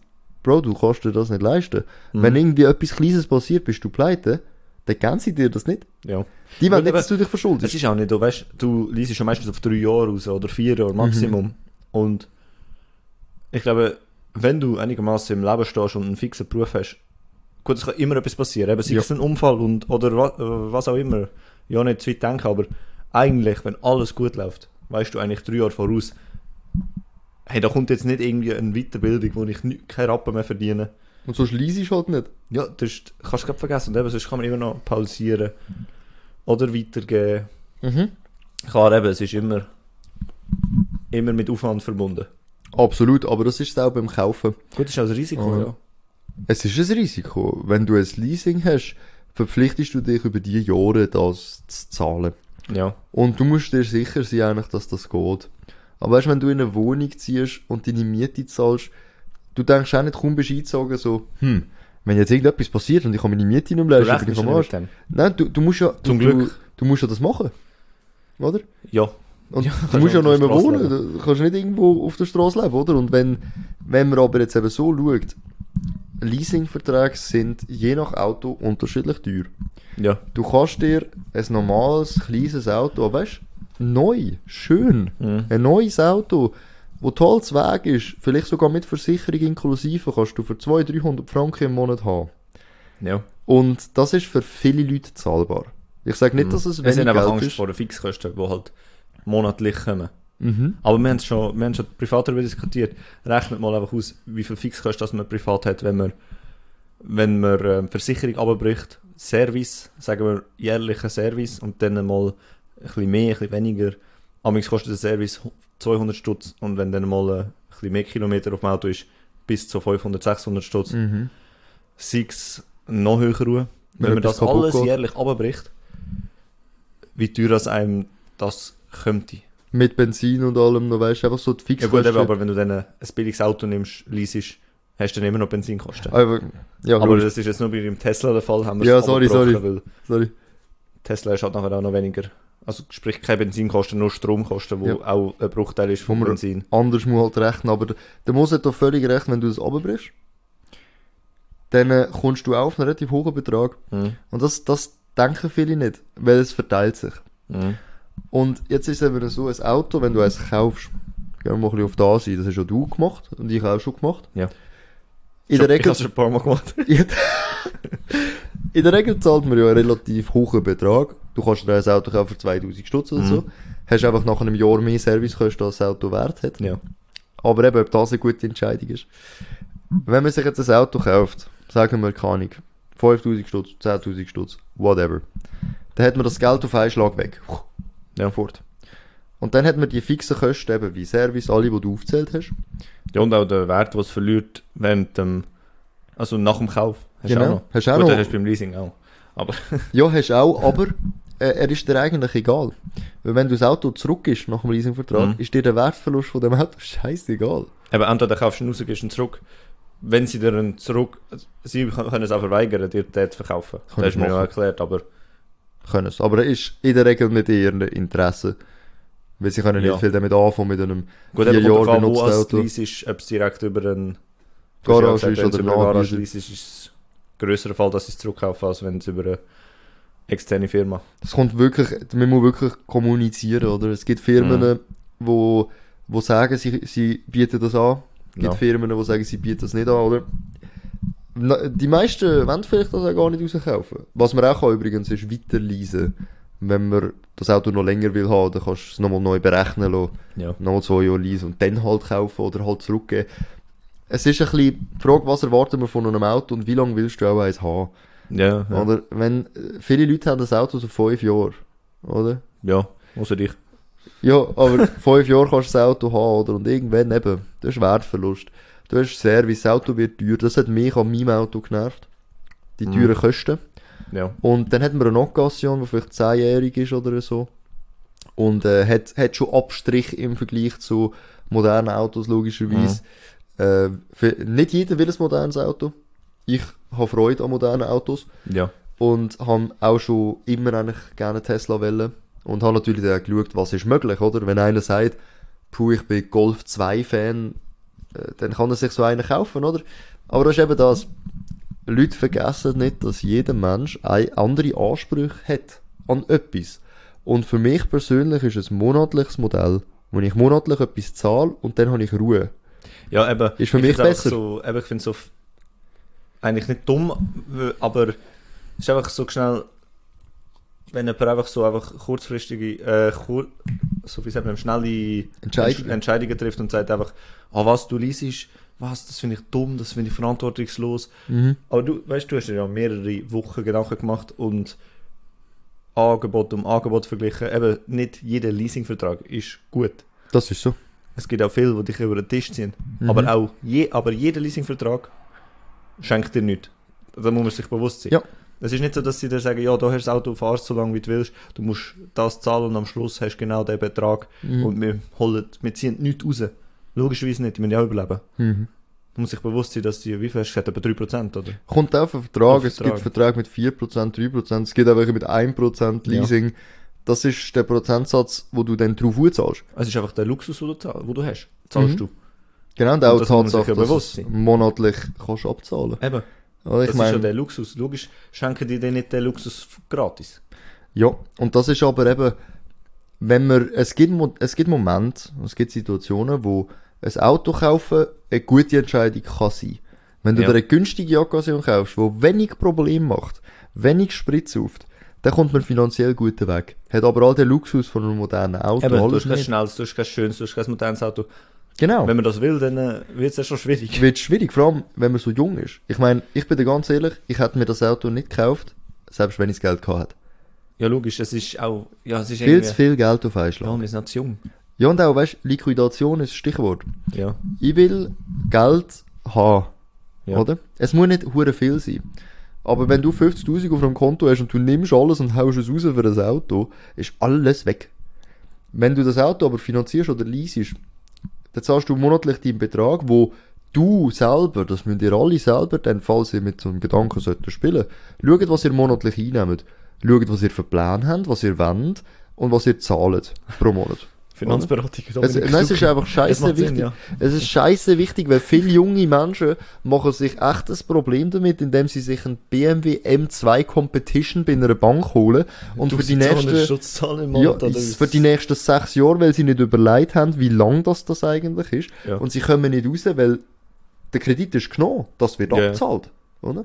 Bro, du kannst dir das nicht leisten. Mhm. Wenn irgendwie etwas Kleines passiert, bist du pleite, dann geben sie dir das nicht. Ja. Die wollen nicht, dass du dich Es verschuldest. ist auch nicht, du weißt, du liest schon meistens auf drei Jahre raus oder vier Jahre Maximum. Mhm. Und ich glaube, wenn du einigermaßen im Leben stehst und einen fixen Beruf hast, gut, es kann immer etwas passieren. Eben, sei Ja. es ein Unfall und, oder was, was auch immer. Ja, nicht zu weit denken, aber eigentlich, wenn alles gut läuft, weißt du eigentlich drei Jahre voraus, hey, da kommt jetzt nicht irgendwie eine Weiterbildung, wo ich nie, keinen Rappen mehr verdiene. Und so schließt halt nicht. Ja, das ist- kannst du gerade vergessen. Und eben, sonst kann man immer noch pausieren oder weitergeben. Mhm. Klar, eben, es ist immer, immer mit Aufwand verbunden. Absolut, aber das ist es auch beim Kaufen. Gut, das ist auch ein Risiko, Oh, ja. Es ist ein Risiko. Wenn du ein Leasing hast, verpflichtest du dich über die Jahre das zu zahlen. Ja, Und du musst dir sicher sein, eigentlich, dass das geht. Aber weißt, wenn du in eine Wohnung ziehst und deine Miete zahlst, du denkst auch nicht, kaum bist du eingezogen, so, hm, wenn jetzt irgendetwas passiert und ich kann meine Miete nicht mehr du leisten, bin ich am Arsch. Nein, du, du musst ja, Zum du, Glück. Du, du musst ja das machen. Oder? Ja, Und Ja, du musst ja noch immer wohnen. Du kannst nicht irgendwo auf der Straße leben, oder? Und wenn, wenn man aber jetzt eben so schaut, Leasingverträge sind je nach Auto unterschiedlich teuer. ja, Du kannst dir ein normales, kleines Auto, weißt neu, schön, Mhm. ein neues Auto, wo toll zu Weg ist, vielleicht sogar mit Versicherung inklusive, kannst du für 200, 300 Franken im Monat haben. ja. Und das ist für viele Leute zahlbar. Ich sage nicht, dass es Wir sind wenig einfach Geld Angst ist. vor den Fixkosten, die halt monatlich kommen. Mhm. Aber wir haben es schon, wir haben schon privat darüber diskutiert. Rechnet mal einfach aus, wie viel Fixkosten man privat hat, wenn man, wenn man ähm, Versicherung abbricht, Service, sagen wir jährlichen Service und dann mal ein bisschen mehr, ein bisschen weniger. Amigs kostet der Service 200 Stutz und wenn dann mal äh, ein bisschen mehr Kilometer auf dem Auto ist, bis zu 500, 600 Stutz. Mhm. Sei es noch höher Ruhe, wenn man etwas das alles geht. jährlich abbricht, wie teuer das einem das könnte. Mit Benzin und allem, noch weißt du, einfach so die Ja Fixkosten. gut, eben, aber wenn du dann ein billiges Auto nimmst, leasest, hast du dann immer noch Benzinkosten. aber, ja, aber das ist jetzt nur bei dem Tesla der Fall, haben wir Ja, es sorry, sorry. weil sorry. Tesla ist halt nachher auch noch weniger, also sprich keine Benzinkosten, nur Stromkosten, wo Ja. auch ein Bruchteil ist vom Benzin. Anders muss halt rechnen, aber der- muss hat doch völlig recht, wenn du das abbrichst, dann äh, kommst du auf einen relativ hohen Betrag. Mhm. Und das, das denken viele nicht, weil es verteilt sich. Mhm. Und jetzt ist es eben so, ein Auto, wenn du eins kaufst, gehen wir mal ein bisschen auf das ein, das hast schon du gemacht und ich auch schon gemacht. Ja. In der Ich Regel, es schon ein paar Mal gemacht. in der Regel zahlt man ja einen relativ hohen Betrag. Du kannst dir ein Auto kaufen für 2000 Stutz oder so. Hast einfach nach einem Jahr mehr Servicekosten, als das Auto wert hat. Ja. Aber eben, ob das eine gute Entscheidung ist. Wenn man sich jetzt ein Auto kauft, sagen wir, keine Ahnung, 5000 Stutz, 10.000 Stutz, whatever, dann hat man das Geld auf einen Schlag weg. Ja. Fort. Und dann hat man die fixen Kosten, eben wie Service, alle, die du aufgezählt hast. ja, und auch der Wert, was es verliert während dem, also nach dem Kauf. Hast du Genau. auch noch. Hast du auch Gut, noch. den hast du beim Leasing auch. Aber, Ja, hast du auch, aber äh, er ist dir eigentlich egal. Weil wenn du das Auto zurückgibst nach dem Leasingvertrag, Mhm. ist dir der Wertverlust von dem Auto scheißegal. eben, entweder kaufst du ihn raus, gehst ihn zurück. Wenn sie dir ihn zurück, sie können es auch verweigern, dir den zu verkaufen. Können das ist sie mir ja erklärt, aber, Können es. Aber er ist in der Regel nicht in ihrem Interesse. Weil sie können Ja. nicht viel damit anfangen mit einem gut, vier Jahre benutzten es Auto. Lease ist, ob es direkt über einen Garage ist es oder über Garage ist, ist es ein grösserer Fall, dass sie es zurückkaufen, als wenn es über eine externe Firma. Es kommt wirklich, man muss wirklich kommunizieren, oder? Es gibt Firmen, Mhm. wo, wo sagen, sie, sie bieten das an. Es gibt Ja. Firmen, die sagen, sie bieten das nicht an, oder? Die meisten wollen vielleicht das auch gar nicht rauskaufen. Was man auch kann übrigens ist weiterleasen. Wenn man das Auto noch länger will haben, dann kannst du es nochmal neu berechnen lassen. Ja. Nochmal zwei Jahre leasen und dann halt kaufen oder halt zurückgeben. Es ist ein bisschen die Frage, was erwarten wir von einem Auto und wie lange willst du auch eins haben? Ja, ja. Oder wenn, viele Leute haben das Auto so fünf Jahre, oder? ja, außer dich. Ja, aber fünf Jahre kannst du das Auto haben, oder? Und irgendwann eben, du hast Wertverlust. Du hast Service, das Auto wird teuer. Das hat mich an meinem Auto genervt. Die Mhm. teuren Kosten. Ja. Und dann hat man eine Occasion, die vielleicht zehnjährig ist oder so. Und äh, hat, hat schon Abstrich im Vergleich zu modernen Autos, logischerweise. Äh, für, nicht jeder will ein modernes Auto. Ich habe Freude an modernen Autos Ja. und habe auch schon immer eigentlich gerne Tesla wollen. Und habe natürlich dann auch geschaut, was ist möglich, oder? Wenn einer sagt, puh, ich bin Golf 2 Fan, dann kann er sich so einen kaufen, oder? Aber das ist eben das. Leute vergessen nicht, dass jeder Mensch ein andere Ansprüche hat an etwas. Und für mich persönlich ist ein monatliches Modell, wo ich monatlich etwas zahle und dann habe ich Ruhe. Ja, eben. Ist für ich mich besser. So, eben, ich finde es so, eigentlich nicht dumm, aber es ist einfach so schnell, wenn jemand einfach so einfach kurzfristige, äh, kur so wie sagt man, schnelle Entscheidungen. Entsch- Entscheidungen trifft und sagt einfach, ah, was du liest, was, das finde ich dumm, das finde ich verantwortungslos. Mhm. Aber du, weißt du, hast dir ja mehrere Wochen Gedanken gemacht und Angebot um Angebot verglichen. Eben, nicht jeder Leasingvertrag ist gut. Das ist so. Es gibt auch viele, die dich über den Tisch ziehen. Mhm. Aber auch je, aber jeder Leasingvertrag schenkt dir nichts. Da muss man sich bewusst sein. Ja. Es ist nicht so, dass sie dir sagen, ja, du hast das Auto, fahrst so lange wie du willst, du musst das zahlen und am Schluss hast du genau den Betrag Mhm. und wir, holen, wir ziehen nichts raus. Logischerweise nicht, die müssen ja überleben. Mhm. Man muss sich bewusst sein, dass die, wie viel hast du gesagt, etwa 3%, oder? Kommt auf den Vertrag, Auf es Vertrag. gibt Verträge mit 4%, 3%, es gibt auch welche mit 1% Leasing. Das ist der Prozentsatz, wo du dann drauf zahlst. Es ist einfach der Luxus, den du, zahl, wo du hast. Zahlst Mhm. du. Genau, und Und auch die das Tatsache, ja dass bewusst du monatlich kannst abzahlen Eben, Oder das ich ist ja der Luxus. Logisch schenken die dir nicht den Luxus gratis. ja, und das ist aber eben, wenn man, es gibt, es gibt Momente, es gibt Situationen, wo ein Auto kaufen eine gute Entscheidung kann sein. Wenn du Ja. dir eine günstige Occasion kaufst, die wenig Problem macht, wenig Sprit sauft, dann kommt man finanziell guten Weg. Hat aber all den Luxus von einem modernen Auto. Eben, du hast kein schnelles, du hast kein schönes, du hast kein modernes Auto. Genau. Wenn man das will, dann äh, wird es ja schon schwierig. wird schwierig, vor allem, wenn man so jung ist. Ich meine, ich bin dir ganz ehrlich, ich hätte mir das Auto nicht gekauft, selbst wenn ich das Geld gehabt hätte. Ja, logisch, es ist auch, ja, es ist Viel irgendwie, zu viel Geld auf einen ja, Schlag. wir sind noch zu jung. Ja, und auch, weißt Liquidation ist das Stichwort. Ja, Ich will Geld haben, Ja. oder? Es muss nicht hure viel sein. Aber wenn du 50.000 auf einem Konto hast und du nimmst alles und haust es raus für das Auto, ist alles weg. Wenn du das Auto aber finanzierst oder leasest, dann zahlst du monatlich deinen Betrag, wo du selber, das müsst ihr alle selber, dann, falls ihr mit so einem Gedanken solltet spielen, schaut, was ihr monatlich einnehmt. Schaut, was ihr für Pläne habt, was ihr wollt und was ihr zahlt pro Monat. Finanzberatung. Es, nein, es ist einfach scheiße wichtig. Sinn, ja. Es ist scheiße wichtig, weil viele junge Menschen machen sich echt ein Problem damit, indem sie sich ein BMW M2 Competition bei einer Bank holen und für die 1200 nächsten, ja, Monat, was? für die nächsten sechs Jahre, weil sie nicht überlegt haben, wie lang das, das eigentlich ist. Ja. Und sie kommen nicht raus, weil der Kredit ist genommen, das wird Ja, ja. abgezahlt, oder?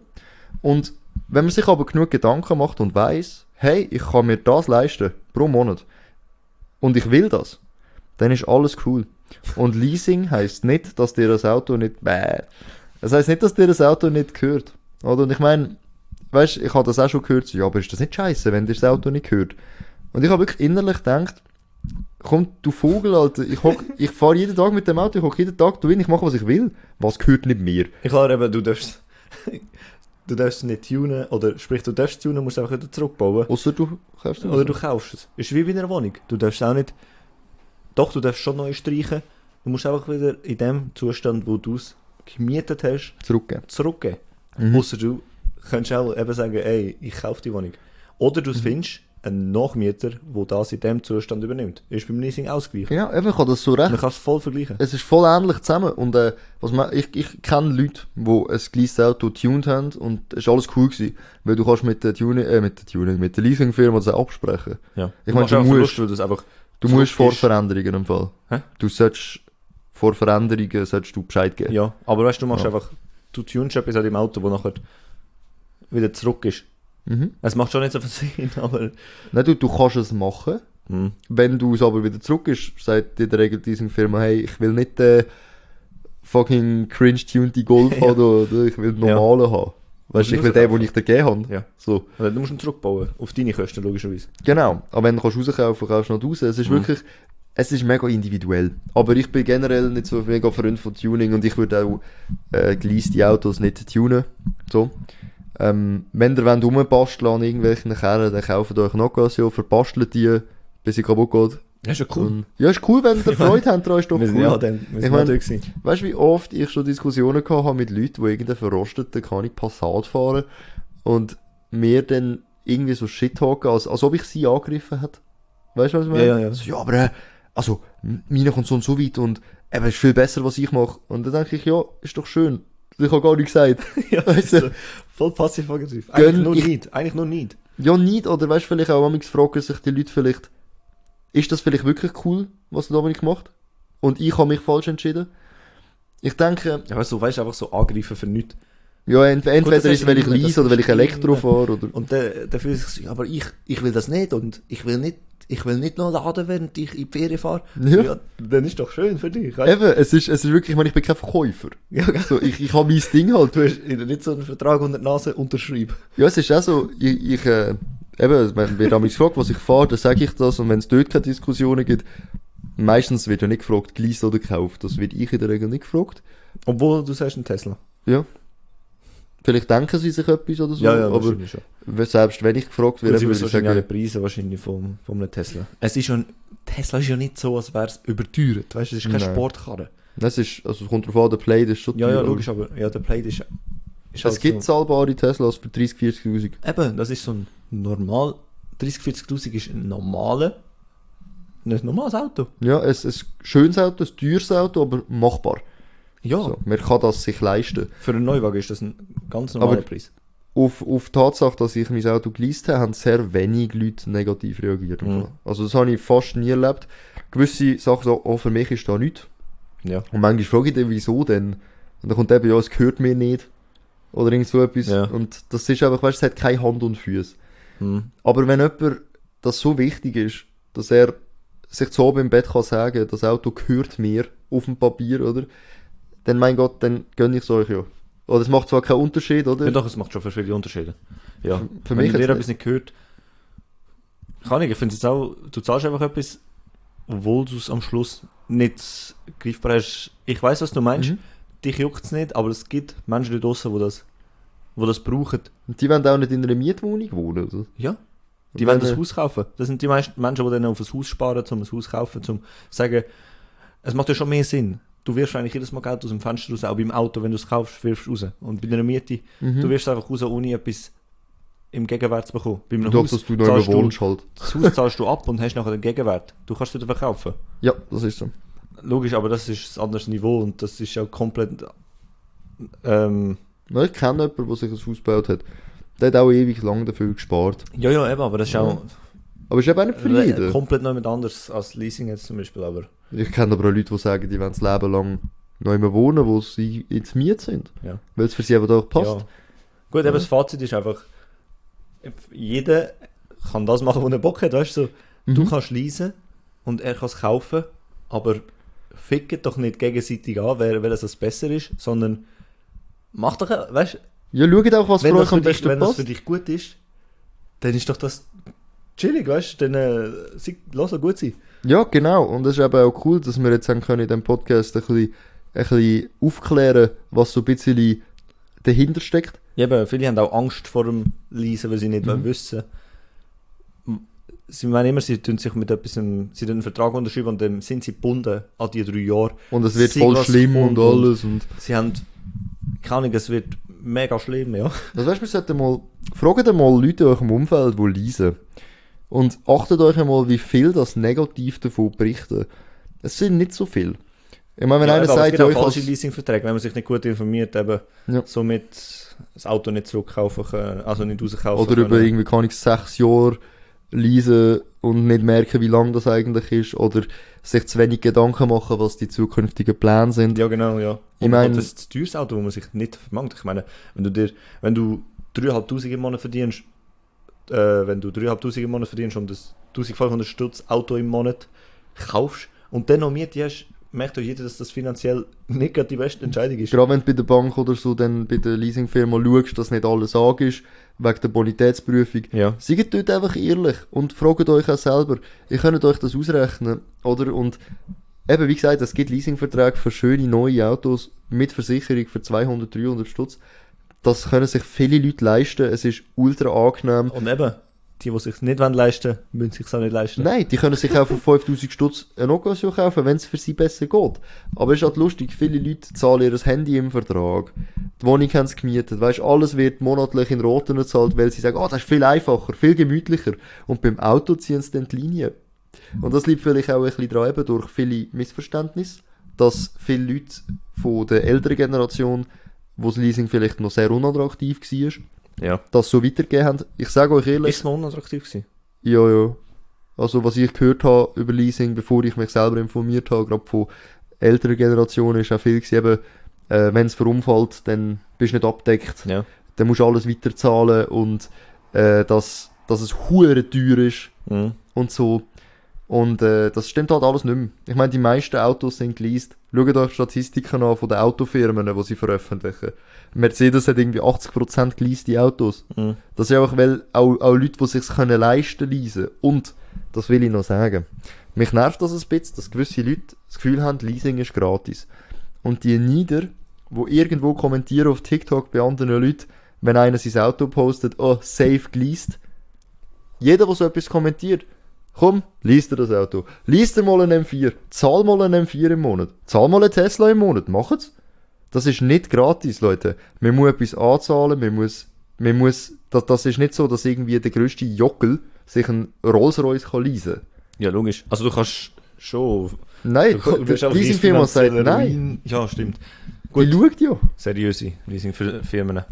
Und wenn man sich aber genug Gedanken macht und weiß, hey, ich kann mir das leisten pro Monat und ich will das, dann ist alles cool. Und Leasing heißt nicht, dass dir das Auto nicht bäh. Das heißt nicht, dass dir das Auto nicht gehört. Oder? Und ich meine, weißt, ich habe das auch schon gehört, so, ja, aber ist das nicht scheiße, wenn dir das Auto nicht gehört? Und ich habe wirklich innerlich gedacht, komm, du Vogel, Alter, ich, hock, ich fahre jeden Tag mit dem Auto, ich hocke jeden Tag drin, ich mache, was ich will. Was gehört nicht mir? Ich klar eben, du darfst, du darfst es nicht tunen, oder sprich, du darfst es tunen, musst es einfach wieder zurückbauen. Außer du kaufst es. Oder du kaufst es. Ist wie bei einer Wohnung. Du darfst auch nicht, doch, du darfst schon neu streichen. Du musst einfach wieder in dem Zustand, wo du es gemietet hast, zurückgeben. zurückgeben. Mhm. Ausser du kannst auch eben sagen, ey, ich kaufe die Wohnung. Oder Mhm. du findest einen Nachmieter, der das in dem Zustand übernimmt. Ist beim Leasing ausgeglichen. Ja, eben, ich habe das so recht. Man kann es voll vergleichen. Es ist voll ähnlich zusammen. Und äh, was man, ich, ich kenne Leute, die ein geleasedes Auto tuned haben und es ist alles cool gewesen. Weil du kannst mit der Tuning, äh, mit der Tuning, mit der Leasingfirma das auch absprechen. Ja. Ich Du meine, du musst- Verlust, weil das einfach Du musst vor. Veränderungen im Fall. Hä? Du sollst vor Veränderungen sollst du Bescheid geben. Ja, aber weißt du, du machst Ja. einfach, du tunst etwas an dem Auto, wo nachher wieder zurück ist. Mhm. Es macht schon nicht so viel Sinn, aber. Nein, du, du kannst es machen. Hm. Wenn du es aber wieder zurück ist, sagt dir der Regel Leasingfirma, hey, ich will nicht den fucking cringe-tuned Golf Ja. haben, oder ich will den Ja. normalen haben. Weißt du, ich will den, den ich dir gegeben habe. Ja. So. Also, du musst ihn zurückbauen. Auf deine Kosten, logischerweise. Genau. Aber wenn du kannst rauskaufen, kaufst du noch raus. Es ist Mhm. wirklich, es ist mega individuell. Aber ich bin generell nicht so mega Freund von Tuning und ich würde auch äh, geleaste Autos nicht tunen. So. Ähm, wenn ihr wollt rumbasteln an irgendwelchen Kerren, dann kauft euch eine Occasion, verbastelt die, bis sie kaputt geht. Das ist ja Und, ja, ist cool, wenn ihr Freude habt, daran ist doch Wir cool. ja dann, wir Ich sind mein- auch dort gewesen. Weißt du, wie oft ich schon Diskussionen gehabt habe mit Leuten, die irgendeinen verrosteten, kann ich Passat fahren und mir dann irgendwie so Shit talken, als, als ob ich sie angegriffen hätte. Weißt du, was ich meine? Ja, ja, ja. So, ja, aber, äh, also, m- meiner kommt so und so weit und, eben, ist viel besser, was ich mache. Und dann denke ich, ja, ist doch schön. Ich habe gar nichts gesagt. ja, Weißt du? voll passiv-aggressiv. Eigentlich nur ich- nicht. Eigentlich nur nicht. Ja, nicht, oder weißt du, vielleicht auch manchmal fragen sich die Leute vielleicht, ist das vielleicht wirklich cool, was der Dominik macht? Und ich habe mich falsch entschieden? Ich denke, Ja, weißt du, weißt, einfach so angreifen für nichts. ja, ent entweder das ist es, weil ich das oder weil ich Elektro fahre, oder... Und dann, dann fühlt sich aber ich, ich will das nicht und ich will nicht, ich will nicht noch laden, während ich in die Ferien fahre. Ja. Ja. dann ist doch schön für dich. weißt Eben, es ist, es ist wirklich, ich meine, ich bin kein Verkäufer. Ja, gell? So, ich, ich habe mein Ding halt. Du hast nicht so einen Vertrag unter die Nase unterschreiben. Ja, es ist auch so, ich, ich äh, eben, wenn wird mich gefragt, was ich fahre, dann sage ich das und wenn es dort keine Diskussionen gibt, meistens wird ja nicht gefragt, geleast oder gekauft. Das wird ich in der Regel nicht gefragt. Obwohl du sagst ein Tesla. Ja. Vielleicht denken sie sich etwas oder so, aber wahrscheinlich schon. selbst wenn ich gefragt werde, würde ich sagen, Preise wahrscheinlich vom, vom einem Tesla. Es ist schon, Tesla ist ja nicht so, als wäre es überteuert. Weißt du, es ist keine Nein. Sportkarre. das ist, also es kommt drauf an, der Play, das ist schon Ja, ja, aber logisch, aber ja, der Plate ist, ist Es gibt so, zahlbare Teslas für 30, 40'000. Eben, das ist so ein normal, 30, 40'000 ist ein normaler, ein normales Auto. Ja, es ist ein schönes Auto, ein teures Auto, aber machbar. Ja, So, man kann das sich leisten. für einen Neuwagen ist das ein ganz normaler Aber- Preis. Auf, auf die Tatsache, dass ich mein Auto geleast habe, haben sehr wenig Leute negativ reagiert. Mhm. Also das habe ich fast nie erlebt. Gewisse Sachen so, oh, für mich ist da nichts. Ja. Und manchmal frage ich dann, wieso denn? Und dann kommt eben, ja, es gehört mir nicht. Oder irgend so etwas. Ja. Und das ist einfach, weißt du, es hat keine Hand und Füße. Hm. Aber wenn jemand das so wichtig ist, dass er sich zu oben im Bett kann sagen, das Auto gehört mir auf dem Papier, oder? Dann, mein Gott, dann gönne ich es euch ja. Oder es macht zwar keinen Unterschied, oder? Ja, doch, es macht schon viele Unterschiede. Ja. Für Wenn mich dir jetzt etwas nicht gehört, kann ich, ich finde es auch, du zahlst einfach etwas, obwohl du es am Schluss nicht greifbar hast. Ich weiß, was du meinst, Mhm. dich juckt es nicht, aber es gibt Menschen da draussen, die das, wo das brauchen. Und die wollen auch nicht in einer Mietwohnung wohnen, oder? Ja. Die wollen das Haus kaufen. Das sind die meisten Menschen, die dann auf ein Haus sparen, um ein Haus zu kaufen, um zu sagen, es macht ja schon mehr Sinn. Du wirfst eigentlich jedes Mal Geld aus dem Fenster raus, auch beim Auto, wenn du es kaufst, wirfst du raus. Und bei einer Miete, Mhm. du wirfst einfach raus, ohne etwas im Gegenwert zu bekommen. Bei einem Doch, Haus dass du immer wohnst halt. das Haus zahlst du ab und hast nachher den Gegenwert. Du kannst es wieder verkaufen. Ja, das ist so. Logisch, aber das ist ein anderes Niveau und das ist auch komplett. Ähm, Ja, Ich kenne jemanden, der sich ein Haus gebaut hat. Der hat auch ewig lang dafür gespart. ja, ja, eben, aber das ist auch Aber ist eben auch nicht für jeden. komplett noch jemand anderes als Leasing jetzt zum Beispiel. Aber Ich kenne aber auch Leute, die sagen, die wollen das Leben lang noch immer wohnen, wo sie ins Miet sind. Ja. Weil es für sie einfach auch passt. Ja. Gut, eben das Fazit ist einfach, jeder kann das machen, wo er Bock hat, weißt du, so, du Mhm. kannst leasen und er kann es kaufen, aber fickt doch nicht gegenseitig an, wer, wer das besser ist, sondern mach doch, weißt du, Ja, schaut auch, was wenn, für euch am besten wenn das passt. für dich gut ist, dann ist doch das chillig, weißt du, dann äh, sie- lass es gut sein. Ja, genau. Und es ist eben auch cool, dass wir jetzt haben können in diesem Podcast ein bisschen, ein bisschen aufklären, was so ein bisschen dahinter steckt. Ja, eben, viele haben auch Angst vor dem Leisen, weil sie nicht Mhm. wissen. Sie meinen immer, sie tun sich mit etwas, sie tun einen Vertrag unterschreiben und dann sind sie gebunden an die drei Jahre. Und es wird Sei voll schlimm kommt und alles. Und Sie haben, keine Ahnung, es wird mega schlimm, ja. Das weißt, wir sollten mal, fragt mal Leute in eurem Umfeld, die leisen. Und achtet euch einmal, wie viel das negativ davon berichten. Es sind nicht so viel. Ich meine, wenn ja, einer sagt, auch ich falsche has- Leasingverträge, wenn man sich nicht gut informiert, eben Ja. somit das Auto nicht zurückkaufen können, also nicht rauskaufen oder können. über irgendwie, kann ich sechs Jahre leisen und nicht merken, wie lang das eigentlich ist, oder sich zu wenig Gedanken machen, was die zukünftigen Pläne sind. Ja, genau, ja. Ich Und mein- das ist das teures Auto, wo man sich nicht vermangt. Ich meine, wenn du dir, wenn du 3'500 im Monat verdienst, äh, wenn du 3'500 im Monat verdienst und das 1500 Stutz Auto im Monat kaufst und dann noch Miete hast, merkt doch jeder, dass das finanziell nicht gerade die beste Entscheidung ist. Gerade wenn du bei der Bank oder so dann bei der Leasingfirma schaust, dass nicht alles sag ist, wegen der Bonitätsprüfung, Ja. Seid dort einfach ehrlich und fragt euch auch selber. Ihr könnt euch das ausrechnen, oder? Und eben, wie gesagt, es gibt Leasingverträge für schöne neue Autos mit Versicherung für 200, 300 Stutz. Das können sich viele Leute leisten. Es ist ultra angenehm. Und eben, die, die sich nicht leisten wollen, müssen sich auch nicht leisten. Nein, die können sich auch für 5000 Stutz eine Occasion kaufen, wenn es für sie besser geht. Aber es ist halt lustig, viele Leute zahlen ihr Handy im Vertrag. Die Wohnung haben sie gemietet. Weißt, alles wird monatlich in Roten gezahlt, weil sie sagen, oh, das ist viel einfacher, viel gemütlicher. Und beim Auto ziehen sie dann die Linie. Und das liegt vielleicht auch ein bisschen dran, eben durch viele Missverständnisse, dass viele Leute von der älteren Generation, wo das Leasing vielleicht noch sehr unattraktiv war, Ja. das so weitergegeben haben. Ich sage euch ehrlich, Ist es noch unattraktiv gewesen? ja, ja. Also, was ich gehört habe über Leasing, bevor ich mich selber informiert habe, gerade von älteren Generationen, ist auch viel gewesen, eben, äh, wenn es verunfallt, dann bist du nicht abdeckt. Ja. Dann musst du alles weiterzahlen und äh, dass, dass es hure teuer ist Mhm. und so. Und äh, das stimmt halt alles nicht mehr. Ich meine, die meisten Autos sind geleast. Schaut euch Statistiken an von den Autofirmen, die sie veröffentlichen. Mercedes hat irgendwie 80% geleaste Autos. Mhm. Das ist einfach, weil auch, auch Leute, die sich können leisten leisen. Und, das will ich noch sagen, mich nervt das ein bisschen, dass gewisse Leute das Gefühl haben, Leasing ist gratis. Und die Nieder, wo irgendwo kommentieren auf TikTok bei anderen Leuten, wenn einer sein Auto postet, oh, safe geleast. Jeder, der so etwas kommentiert, komm, liest dir das Auto. Liest dir mal einen M4. Zahl mal einen M4 im Monat. Zahl mal einen Tesla im Monat. Macht's. Das ist nicht gratis, Leute. Man muss etwas anzahlen, man muss, man muss, das, das ist nicht so, dass irgendwie der grösste Jockel sich einen Rolls-Royce kann. Ja, logisch. Also du kannst schon... Nein, du, die Leasingfirma sagt nein. Ja, stimmt. Die schaut ja. Seriöse Leasingfirmen.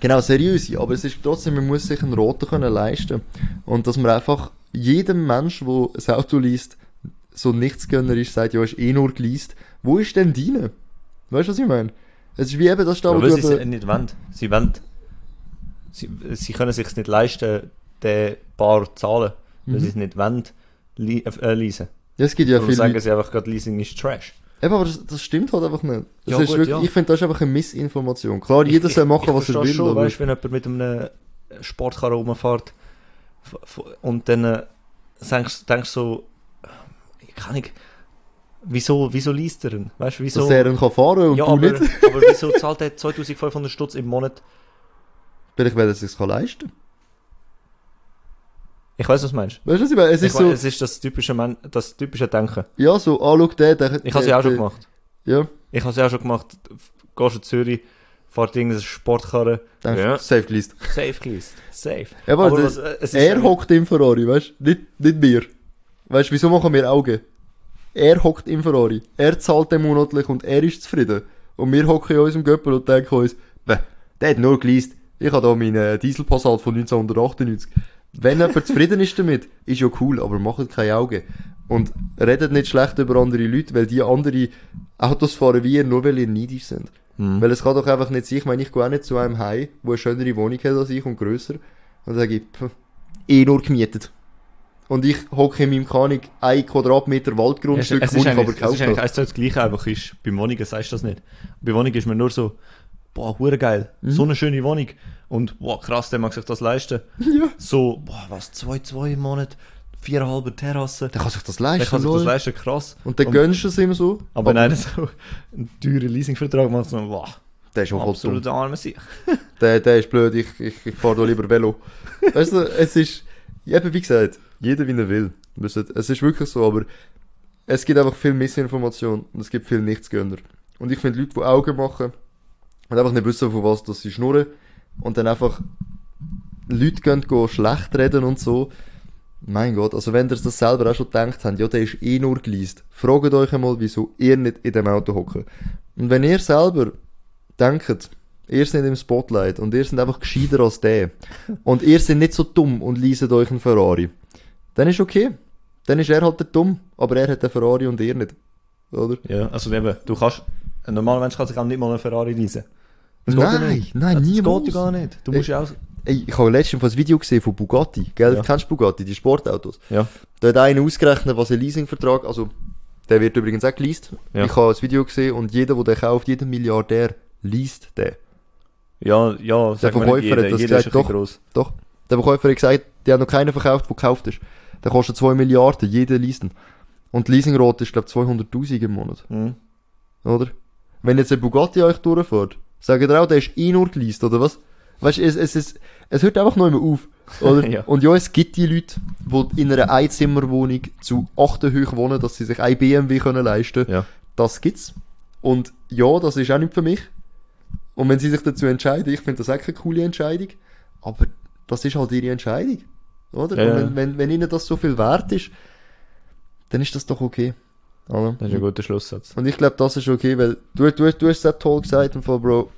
Genau, seriös, aber es ist trotzdem, man muss sich einen roten können leisten. Und dass man einfach jedem Mensch, der ein Auto liest, so Nichtsgönner ist, sagt, ja, ist eh nur geleast. Wo ist denn deine? Weißt du, was ich meine? Es ist wie eben das da, wo Aber du sie es nicht wollen. Sie wollen... Sie, sie können sich nicht leisten, den paar zahlen, weil Mhm. sie es nicht wollen, li äh, leasen. ja, es gibt ja Darum viele sagen sie einfach gerade, Leasing ist Trash. eben, aber das, das stimmt halt einfach nicht. Das Ja, ist gut, wirklich, ja. Ich finde, das ist einfach eine Missinformation. Klar, jeder Ich- soll ich- machen, ich was er will, schon, aber weißt, wenn jemand mit einem Sportkarren rumfährt und dann äh, denkst denkst so, ich kann nicht, wieso, wieso liest er ihn? Weißt du, wieso? dass er ihn kann fahren und ja, du aber, nicht. aber wieso zahlt er 2500 Stutz im Monat? Vielleicht, weil er es sich kann leisten Ich weiß, was du meinst. Weißt du, was ich meine? Es Ich ist mein, so, es ist das typische, Man das typische Denken. ja, so, ah, schau, der, der, Ich habe es ja auch schon gemacht. Ja, Ich habe es ja auch schon gemacht. Gehst du in Zürich, fährt irgendein Sportkarren. denkst Ja. safe geleast. Safe geleast. Safe. Ja, aber, Aber das, was, äh, es ist er hockt im Ferrari, weißt du? Nicht, nicht wir. Weißt du, wieso machen wir Augen? Er hockt im Ferrari. Er zahlt den monatlich und er ist zufrieden. Und wir hocken in unserem Göppel und denken uns, "Bäh, der hat nur geleast. Ich habe da meinen äh, Diesel Passat von 1998. Wenn jemand zufrieden ist damit, ist ja cool, aber macht keine Augen. Und redet nicht schlecht über andere Leute, weil die andere Autos fahren wie ihr, nur weil ihr neidisch sind. Mhm. Weil es kann doch einfach nicht sein, ich meine, ich gehe auch nicht zu einem Heim, wo eine schönere Wohnung hat als ich und grösser. Und sage ich, pff, eh nur gemietet. Und ich hocke in meinem Kanik ein Quadratmeter Waldgrundstück, es, ist ich aber eigentlich, es ist gekauft eigentlich habe. eins zu eins das Gleiche, einfach ist, beim Wohnungen sagst du das nicht. Bei Wohnungen ist man nur so, boah, hure geil, Mhm. so eine schöne Wohnung. Und, boah, krass, der mag sich das leisten. Ja. So, boah, was, zwei, zwei im Monat, viereinhalb Terrasse. Der kann sich das Der leisten, kann sich das leisten, krass. Und dann gönnst du es ihm so. Aber wenn einer so einen teuren Leasingvertrag macht, so, boah, Der ist auch absolut arme sich. Der, der ist blöd, ich, ich, ich fahre da lieber Velo. weißt du, es ist, eben wie gesagt, jeder wie er will. Es ist wirklich so, aber es gibt einfach viel Missinformation und es gibt viel Nichtsgönner. Und ich finde Leute, die Augen machen und einfach nicht wissen, von was dass sie schnurren und dann einfach Leute gehen, gehen schlecht reden und so. Mein Gott, also wenn ihr das selber auch schon gedacht habt, ja, der ist eh nur geleast. Fragt euch einmal, wieso ihr nicht in dem Auto hockt. Und wenn ihr selber denkt, ihr seid im Spotlight und ihr seid einfach gescheiter als der und ihr seid nicht so dumm und leaset euch einen Ferrari, dann ist okay. Dann ist er halt der dumm, aber er hat den Ferrari und ihr nicht. Oder? Ja, also eben, du kannst, ein normaler Mensch kann sich auch nicht mal einen Ferrari leasen. Das Nein, nicht. nein, das niemals. geht ja gar nicht. Du musst ja auch, Ey, ich habe letztens ein Video gesehen von Bugatti, gell? Ja. Kennst du Bugatti, die Sportautos? ja, Da hat einer ausgerechnet, was ein Leasingvertrag, also, der wird übrigens auch geleast. Ja. Ich habe das Video gesehen und jeder, der den kauft, jeder Milliardär, least den. ja, ja, mal Verkäufer hat das jeder gesagt, ein doch. gross. Doch. Der Verkäufer hat gesagt, die haben noch keinen verkauft, der gekauft ist. Der kostet 2 Milliarden, jeder leasen. Und die Leasingrate ist, glaube ich, 200'000 im Monat. Mhm. Oder? Wenn jetzt ein Bugatti euch durchfährt, sagt ihr auch, der ist eh nur geleast, oder was? Weißt du, es, es, es, es hört einfach noch immer auf. Oder? Ja. Und ja, es gibt die Leute, die in einer Einzimmerwohnung zu 8 hoch wohnen, dass sie sich ein BMW können leisten Ja. Das gibt's. Und ja, das ist auch nicht für mich. Und wenn sie sich dazu entscheiden, ich finde das auch keine coole Entscheidung, aber das ist halt ihre Entscheidung. Oder? Ja, Und ja. wenn, wenn, wenn ihnen das so viel wert ist, dann ist das doch okay. Oder? Das ist ein guter Schlusssatz. Und ich glaube, das ist okay, weil du, du, du hast es auch toll gesagt, im Fall, Bro,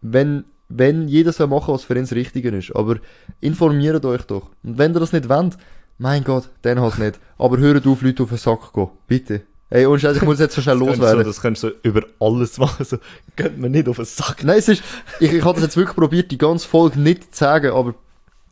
wenn, wenn jeder soll machen, was für ihn das Richtige ist, aber informiert euch doch. Und wenn ihr das nicht wollt, mein Gott, dann halt nicht. Aber hört auf, Leute auf den Sack gehen. Bitte. Ey, und Scheiße, ich muss jetzt so schnell loswerden. So, das könntest du so über alles machen. So, geht mir nicht auf den Sack. Nein, es ist, ich, ich habe das jetzt wirklich probiert, die ganze Folge nicht zu sagen, aber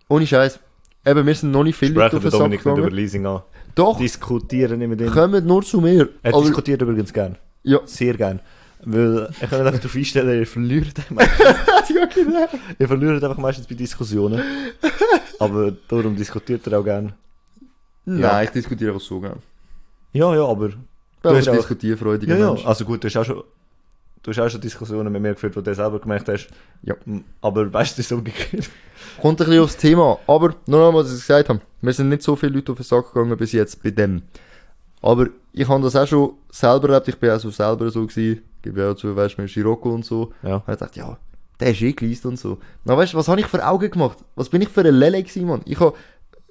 ohne Scheiß. Eben, wir sind noch nicht Leute Sprechen auf wir den Sack Dominik über gegangen. Leasing an. Doch, Diskutieren nicht mit ihm. kommt nur zu mir. Er Aber, diskutiert übrigens gern. ja. Sehr gern. Weil, ich kann einfach darauf einstellen, ihr verliert ja, genau. ihr verliert einfach meistens bei Diskussionen. Aber darum diskutiert er auch gern. Nein, ich diskutiere einfach so gerne. Ja, ja, aber. Du Du bist hast auch- diskutierfreudiger Ja, ja. Mensch. Also gut, du hast auch schon. Du hast auch schon Diskussionen mit mir geführt, wo du selber gemerkt hast. Ja. Aber meistens ist es umgekehrt. Kommt ein bisschen aufs Thema. Aber, nur noch mal, was ich gesagt habe. Wir sind nicht so viele Leute auf den Sack gegangen bis jetzt bei dem. Aber ich habe das auch schon selber erlebt. Ich bin auch so selber so gewesen. Gebe ja auch zu, weißt du, mit Scirocco und so. Ja. Und ich dachte, ja, der ist eh geleast und so. Na, weißt du, was habe ich für Augen gemacht? Was bin ich für ein Lele gewesen, Mann? Ich habe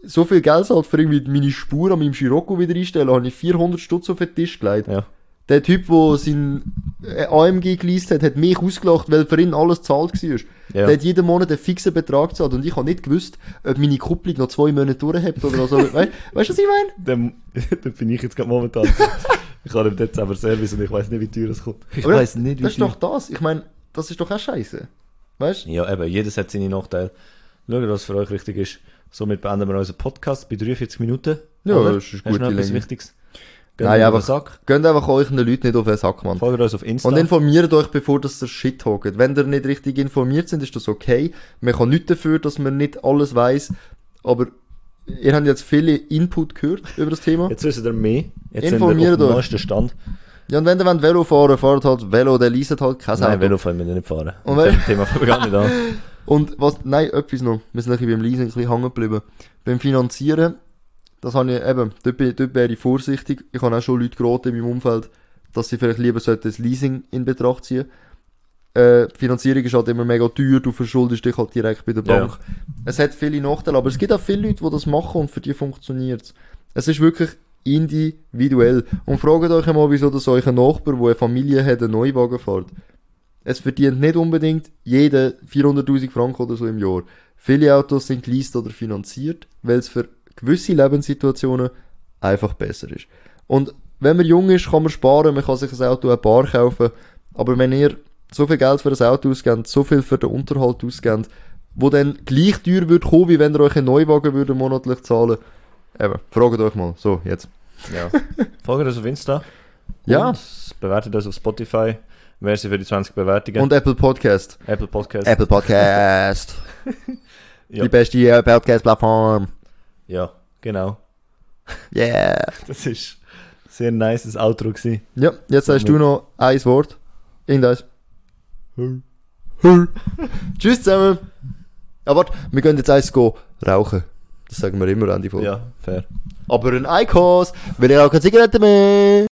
so viel Geld halt für irgendwie meine Spur an meinem Scirocco wieder einstellen, habe ich 400 Stutz auf den Tisch gelegt. Ja. Der Typ, der sein äh, AMG geleast hat, hat mich ausgelacht, weil für ihn alles zahlt war. Ja. Der hat jeden Monat einen fixen Betrag gezahlt und ich habe nicht gewusst, ob meine Kupplung noch zwei Monate durchhebt oder so. Weißt du, was ich meine? Dann, dann bin ich jetzt gerade momentan. Ich habe im Dezember Service und ich weiß nicht, wie teuer es kommt. Ich weiß nicht, wie Das ist teuer. doch das. Ich meine, das ist doch auch scheiße. Weißt du? Ja, eben, jedes hat seine Nachteile. Schaut, was für euch wichtig ist. Somit beenden wir unseren Podcast bei 43 Minuten. Ja, Oder? das ist eine Hast du noch etwas Länge. Wichtiges? Geht Nein, einfach- Sack. Geht einfach euch den Leuten nicht auf den Sack, Mann. Folgt uns auf Insta. Und informiert euch, bevor das der Shit hockt. Wenn ihr nicht richtig informiert sind, ist das okay. Man kann nichts dafür, dass man nicht alles weiß. Aber ihr habt jetzt viele Input gehört über das Thema. Jetzt wissen wir mehr. Jetzt Informiert sind wir auf dem Stand. Ja, und wenn ihr wollt Velo fahren fahrt halt Velo, der leaset halt kein Nein, Auto. Velo wollen wir nicht fahren. Und Mit dem Thema fangen wir gar nicht an. Und was, nein, etwas noch. Wir sind ein bisschen beim Leasing ein bisschen hängen geblieben. Beim Finanzieren, das habe ich eben, dort, bin- dort wäre ich vorsichtig. Ich habe auch schon Leute geraten in meinem Umfeld, dass sie vielleicht lieber sollten das Leasing in Betracht ziehen. Äh, die Finanzierung ist halt immer mega teuer, du verschuldest dich halt direkt bei der Ja. Bank. Es hat viele Nachteile, aber es gibt auch viele Leute, die das machen und für die funktioniert es. Es ist wirklich individuell. Und fragt euch einmal, wieso das euch ein Nachbar, der eine Familie hat, einen Neuwagen fährt. Es verdient nicht unbedingt jeder 400.000 Franken oder so im Jahr. Viele Autos sind geleast oder finanziert, weil es für gewisse Lebenssituationen einfach besser ist. Und wenn man jung ist, kann man sparen, man kann sich ein Auto ein Bar kaufen, aber wenn ihr so viel Geld für das Auto ausgeben, so viel für den Unterhalt ausgeben, wo dann gleich teuer würde kommen, wie wenn ihr euch einen Neuwagen würde monatlich zahlen. Eben, fragt euch mal. So, jetzt. Ja. Folgt uns auf Insta. Ja. Bewertet uns auf Spotify. Merci für die 20 Bewertungen. Und Apple Podcast. Apple Podcast. Apple Podcast. Ja. Die beste äh, Podcast-Plattform. Ja, genau. Yeah. Das ist ein sehr nices Outro gewesen. Ja, jetzt sagst du noch ein Wort. Irgendeins. Tschüss zusammen. Aber warte, wir gehen jetzt eins rauchen. Das sagen wir immer an die Folge. Ja, fair. Aber ein Eikos, weil ich auch keine Zigaretten mehr.